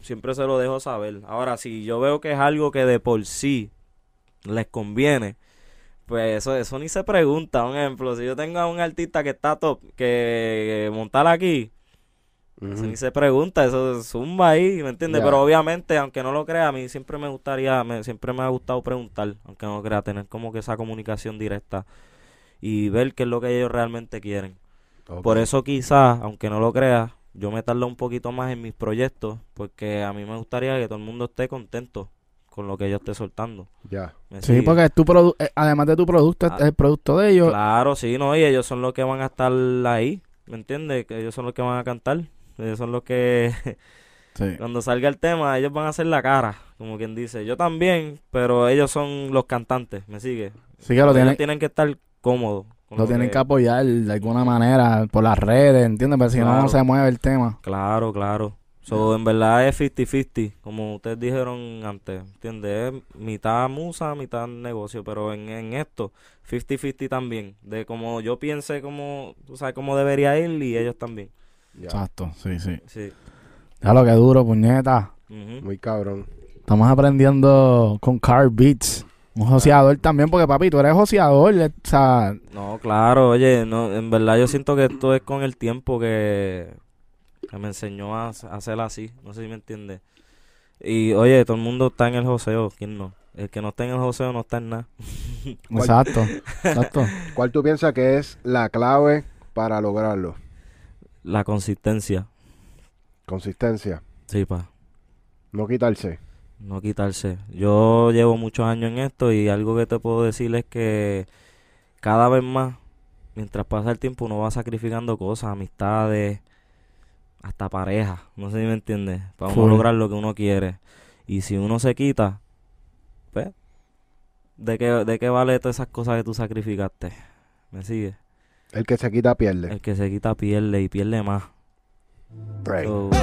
siempre se lo dejo saber. Ahora, si yo veo que es algo que de por sí les conviene, pues eso, eso ni se pregunta. Un ejemplo, si yo tengo a un artista que está top, que montar aquí, ni se pregunta, eso zumba ahí, ¿me entiendes? Pero obviamente, aunque no lo crea, a mí siempre me gustaría, me, siempre me ha gustado preguntar, aunque no lo crea, tener como que esa comunicación directa y ver qué es lo que ellos realmente quieren. Por eso quizás, aunque no lo creas, yo me tardo un poquito más en mis proyectos, porque a mí me gustaría que todo el mundo esté contento con lo que yo esté soltando. Ya. ¿Me Sí, porque es tu produ- eh, además de tu producto, es Ah. el producto de ellos. Claro, sí, no, y ellos son los que van a estar ahí, ¿me entiendes? Que ellos son los que van a cantar, ellos son los que Sí. cuando salga el tema, ellos van a hacer la cara, como quien dice. Yo también, pero ellos son los cantantes, ¿me sigue? Sí que lo Ellos tienen, tienen que estar cómodos. lo tienen que apoyar de alguna manera por las redes, ¿entiendes? Pero si no, Claro. no se mueve el tema. Claro, claro. So, en verdad es 50-50, como ustedes dijeron antes, ¿entiendes? Es mitad musa, mitad negocio, pero en, en esto, 50-50 también, de como yo piense como, tú sabes, cómo debería ir y ellos también. Ya. Exacto, sí, sí. Sí. Ya lo que duro, puñeta. Ujú. Muy cabrón. Estamos aprendiendo con Car Beats. Un joseador también, porque papi, tú eres joseador. eh, O sea, No, claro, oye, no, en verdad yo siento que esto es con el tiempo que, que me enseñó a, a hacer así, no sé si me entiendes. Y oye, todo el mundo está en el joseo, ¿quién no? El que no está en el joseo no está en nada. ¿Cuál- exacto, exacto. ¿Cuál tú piensas que es la clave para lograrlo? La consistencia, Consistencia. sí, pa. No quitarse. No quitarse. Yo llevo muchos años en esto y algo que te puedo decir es que cada vez más, mientras pasa el tiempo, uno va sacrificando cosas, amistades, hasta pareja. No sé si me entiendes. Para uno lograr lo que uno quiere. Y si uno se quita, pues, ¿de qué, de qué vale todas esas cosas que tú sacrificaste? ¿Me sigue? El que se quita pierde. El que se quita pierde y pierde más. So-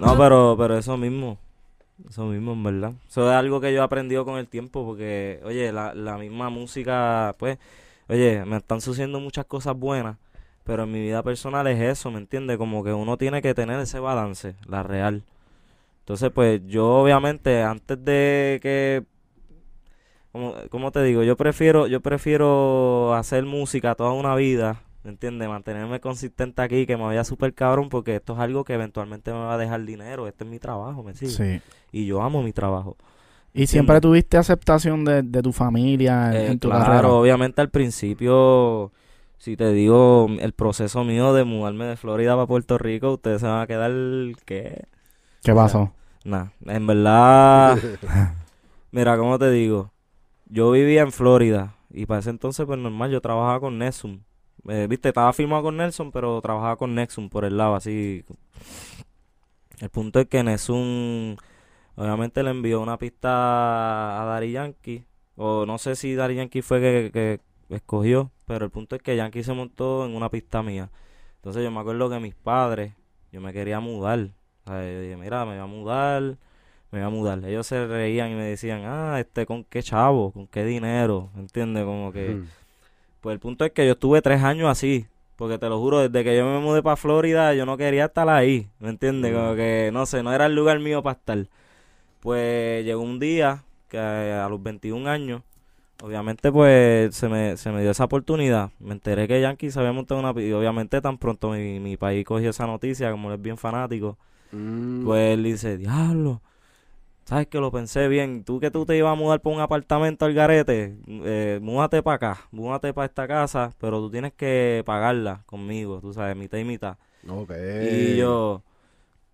No, pero, pero eso mismo. Eso mismo, en verdad. Eso es algo que yo he aprendido con el tiempo porque, oye, la, la misma música, pues, oye, me están sucediendo muchas cosas buenas, pero en mi vida personal es eso, ¿me entiendes? Como que uno tiene que tener ese balance, la real. Entonces, pues, yo obviamente, antes de que, como, como te digo, yo prefiero, yo prefiero hacer música toda una vida, ¿me entiendes? Mantenerme consistente aquí, que me vaya súper cabrón, porque esto es algo que eventualmente me va a dejar dinero, este es mi trabajo, ¿me sigue? Sí. Y yo amo mi trabajo. ¿Y siempre tuviste aceptación de, de tu familia en, Eh, en tu claro, carrera? obviamente al principio, si te digo el proceso mío de mudarme de Florida para Puerto Rico, ustedes se van a quedar, ¿qué? ¿Qué pasó? Nah, en verdad, mira, ¿cómo te digo? Yo vivía en Florida y para ese entonces, pues normal, yo trabajaba con Nexum. Eh, Viste, estaba firmado con Nelson, pero trabajaba con Nexum por el lado, así. El punto es que Nexum, obviamente, le envió una pista a Daddy Yankee. O no sé si Daddy Yankee fue que, que escogió, pero el punto es que Yankee se montó en una pista mía. Entonces yo me acuerdo que mis padres, yo me quería mudar. O sea, yo dije, mira, me voy a mudar, me voy a mudar. Ellos se reían y me decían, ah, este, ¿con qué chavo? ¿Con qué dinero? ¿Entiendes? Como que... Pues el punto es que yo estuve tres años así. Porque te lo juro, desde que yo me mudé para Florida, yo no quería estar ahí. ¿Me entiendes? Como que, no sé, no era el lugar mío para estar. Pues llegó un día que a los 21 años, obviamente, pues se me, se me dio esa oportunidad. Me enteré que Yankee se había montado una. Y obviamente, tan pronto mi, mi país cogió esa noticia, como él es bien fanático, Mm. pues él dice: Diablo. ¿Sabes que lo pensé bien? Tú que tú te ibas a mudar por un apartamento al garete, eh, múdate para acá, múdate para esta casa, pero tú tienes que pagarla conmigo, tú sabes, mitad y mitad. Ok. Y yo,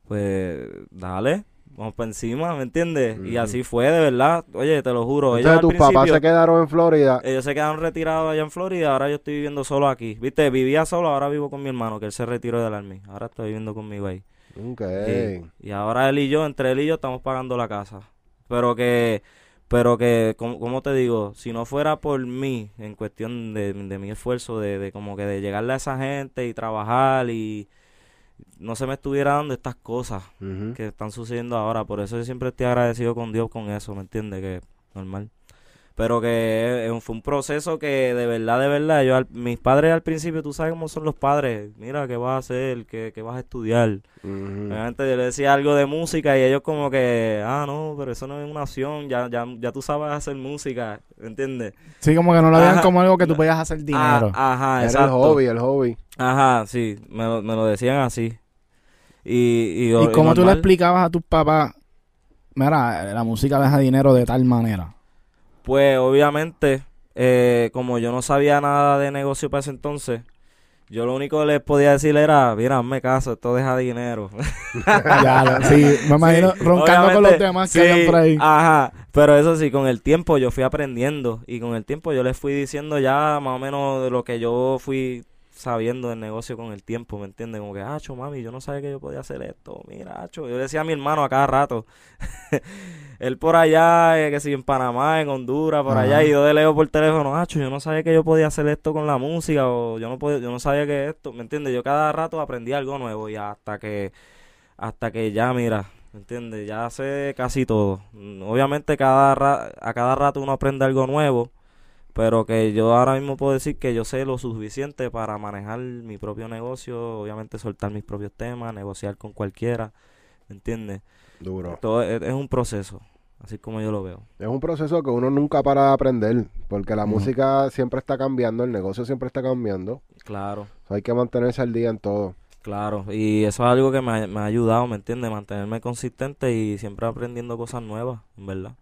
pues, dale, vamos para encima, ¿me entiendes? Y así fue, de verdad. Oye, te lo juro, Entonces tus papás se quedaron en Florida. ellos se quedaron retirados allá en Florida, ahora yo estoy viviendo solo aquí. Viste, vivía solo, ahora vivo con mi hermano, que él se retiró del army. Ahora estoy viviendo conmigo ahí. Ok. Y, y ahora él y yo, entre él y yo, estamos pagando la casa. Pero que, pero que, como, como te digo, si no fuera por mí, en cuestión de, de mi esfuerzo, de, de como que de llegarle a esa gente y trabajar y no se me estuviera dando estas cosas que están sucediendo ahora. Por eso yo siempre estoy agradecido con Dios con eso, ¿me entiendes? Que normal. Pero que fue un proceso que de verdad, de verdad, yo al- mis padres al principio, tú sabes cómo son los padres. Mira, ¿qué vas a hacer? ¿Qué, qué vas a estudiar? Ujú. Obviamente yo le decía algo de música y ellos como que, ah, no, pero eso no es una opción, ya, ya, ya tú sabes hacer música, ¿entiendes? Sí, como que no lo vean como algo que tú podías hacer dinero. Ah, ajá, Era el exacto. hobby, el hobby. Ajá, sí, me lo, me lo decían así. Y, y, ¿Y cómo tú le explicabas a tus papás? Mira, la música deja dinero de tal manera. Pues obviamente, eh, como yo no sabía nada de negocio para ese entonces, yo lo único que les podía decir era, mira, hazme caso, esto deja dinero. ya, sí, me imagino Sí, roncando con los demás que sí, por ahí. Ajá, pero eso sí, con el tiempo yo fui aprendiendo y con el tiempo yo les fui diciendo ya más o menos de lo que yo fui sabiendo del negocio con el tiempo, ¿me entiendes? Como que, acho, mami, yo no sabía que yo podía hacer esto, mira, acho, yo le decía a mi hermano a cada rato, él por allá, eh, que si en Panamá, en Honduras, por allá, y yo de lejos por teléfono, acho, yo no sabía que yo podía hacer esto con la música, o yo no podía, yo no sabía que esto, ¿me entiendes? Yo cada rato aprendí algo nuevo y hasta que hasta que ya, mira, ¿me entiendes? Ya sé casi todo. Obviamente cada ra- a cada rato uno aprende algo nuevo, pero que yo ahora mismo puedo decir que yo sé lo suficiente para manejar mi propio negocio, obviamente soltar mis propios temas, negociar con cualquiera, ¿me entiendes? Duro. Todo es, es un proceso, así como yo lo veo. Es un proceso que uno nunca para de aprender, porque la música siempre está cambiando, el negocio siempre está cambiando. Claro. O sea, hay que mantenerse al día en todo. Claro, y eso es algo que me ha, me ha ayudado, ¿me entiendes? Mantenerme consistente y siempre aprendiendo cosas nuevas, en verdad.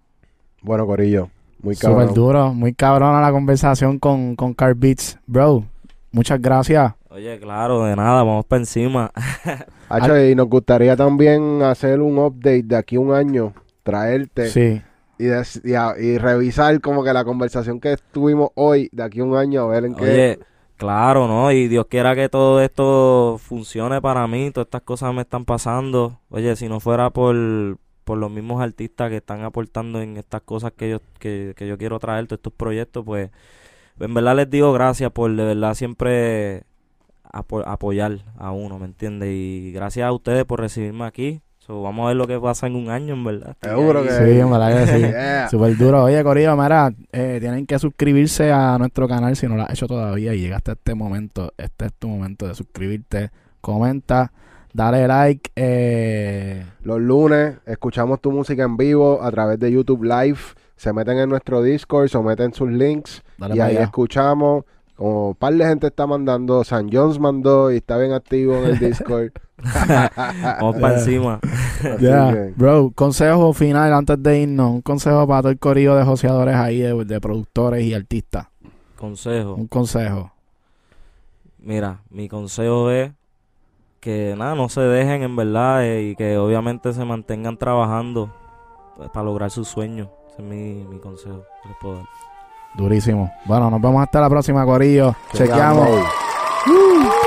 Bueno, Corillo, muy Súper cabrón. duro, muy cabrona la conversación con, con Car Beats. Bro, muchas gracias. Oye, claro, de nada, vamos para encima. Hacho, y nos gustaría también hacer un update de aquí a un año, traerte Sí. y, des- y, a- y revisar como que la conversación que tuvimos hoy de aquí a un año, a ver en qué... Oye, claro, ¿no? Y Dios quiera que todo esto funcione para mí, todas estas cosas me están pasando. Oye, si no fuera por, por los mismos artistas que están aportando en estas cosas que yo, que, que yo quiero traer, todos estos proyectos, pues en verdad les digo gracias por de verdad siempre apo- apoyar a uno, ¿me entiendes? Y gracias a ustedes por recibirme aquí. So, vamos a ver lo que pasa en un año, en verdad. Seguro que- Sí, en verdad que sí. Yeah. Súper duro. Oye, Corillo, mira, eh, tienen que suscribirse a nuestro canal si no lo has hecho todavía y llegaste a este momento. Este es tu momento de suscribirte. Comenta, dale like. Eh, Los lunes escuchamos tu música en vivo a través de YouTube Live. Se meten en nuestro Discord, someten sus links dale y ahí allá. escuchamos como un par de gente está mandando, San Jones mandó y está bien activo en el Discord. Vamos para encima. Que- bro, consejo final antes de irnos, un consejo para todo el corillo de joseadores ahí, de, de productores y artistas. Consejo. Un consejo. Mira, mi consejo es que nada, no se dejen en verdad eh, y que obviamente se mantengan trabajando pues, para lograr sus sueños. Ese es mi, mi consejo que les puedo dar. Durísimo. Bueno, nos vemos hasta la próxima, corillo. Chequeamos. Chequeamos.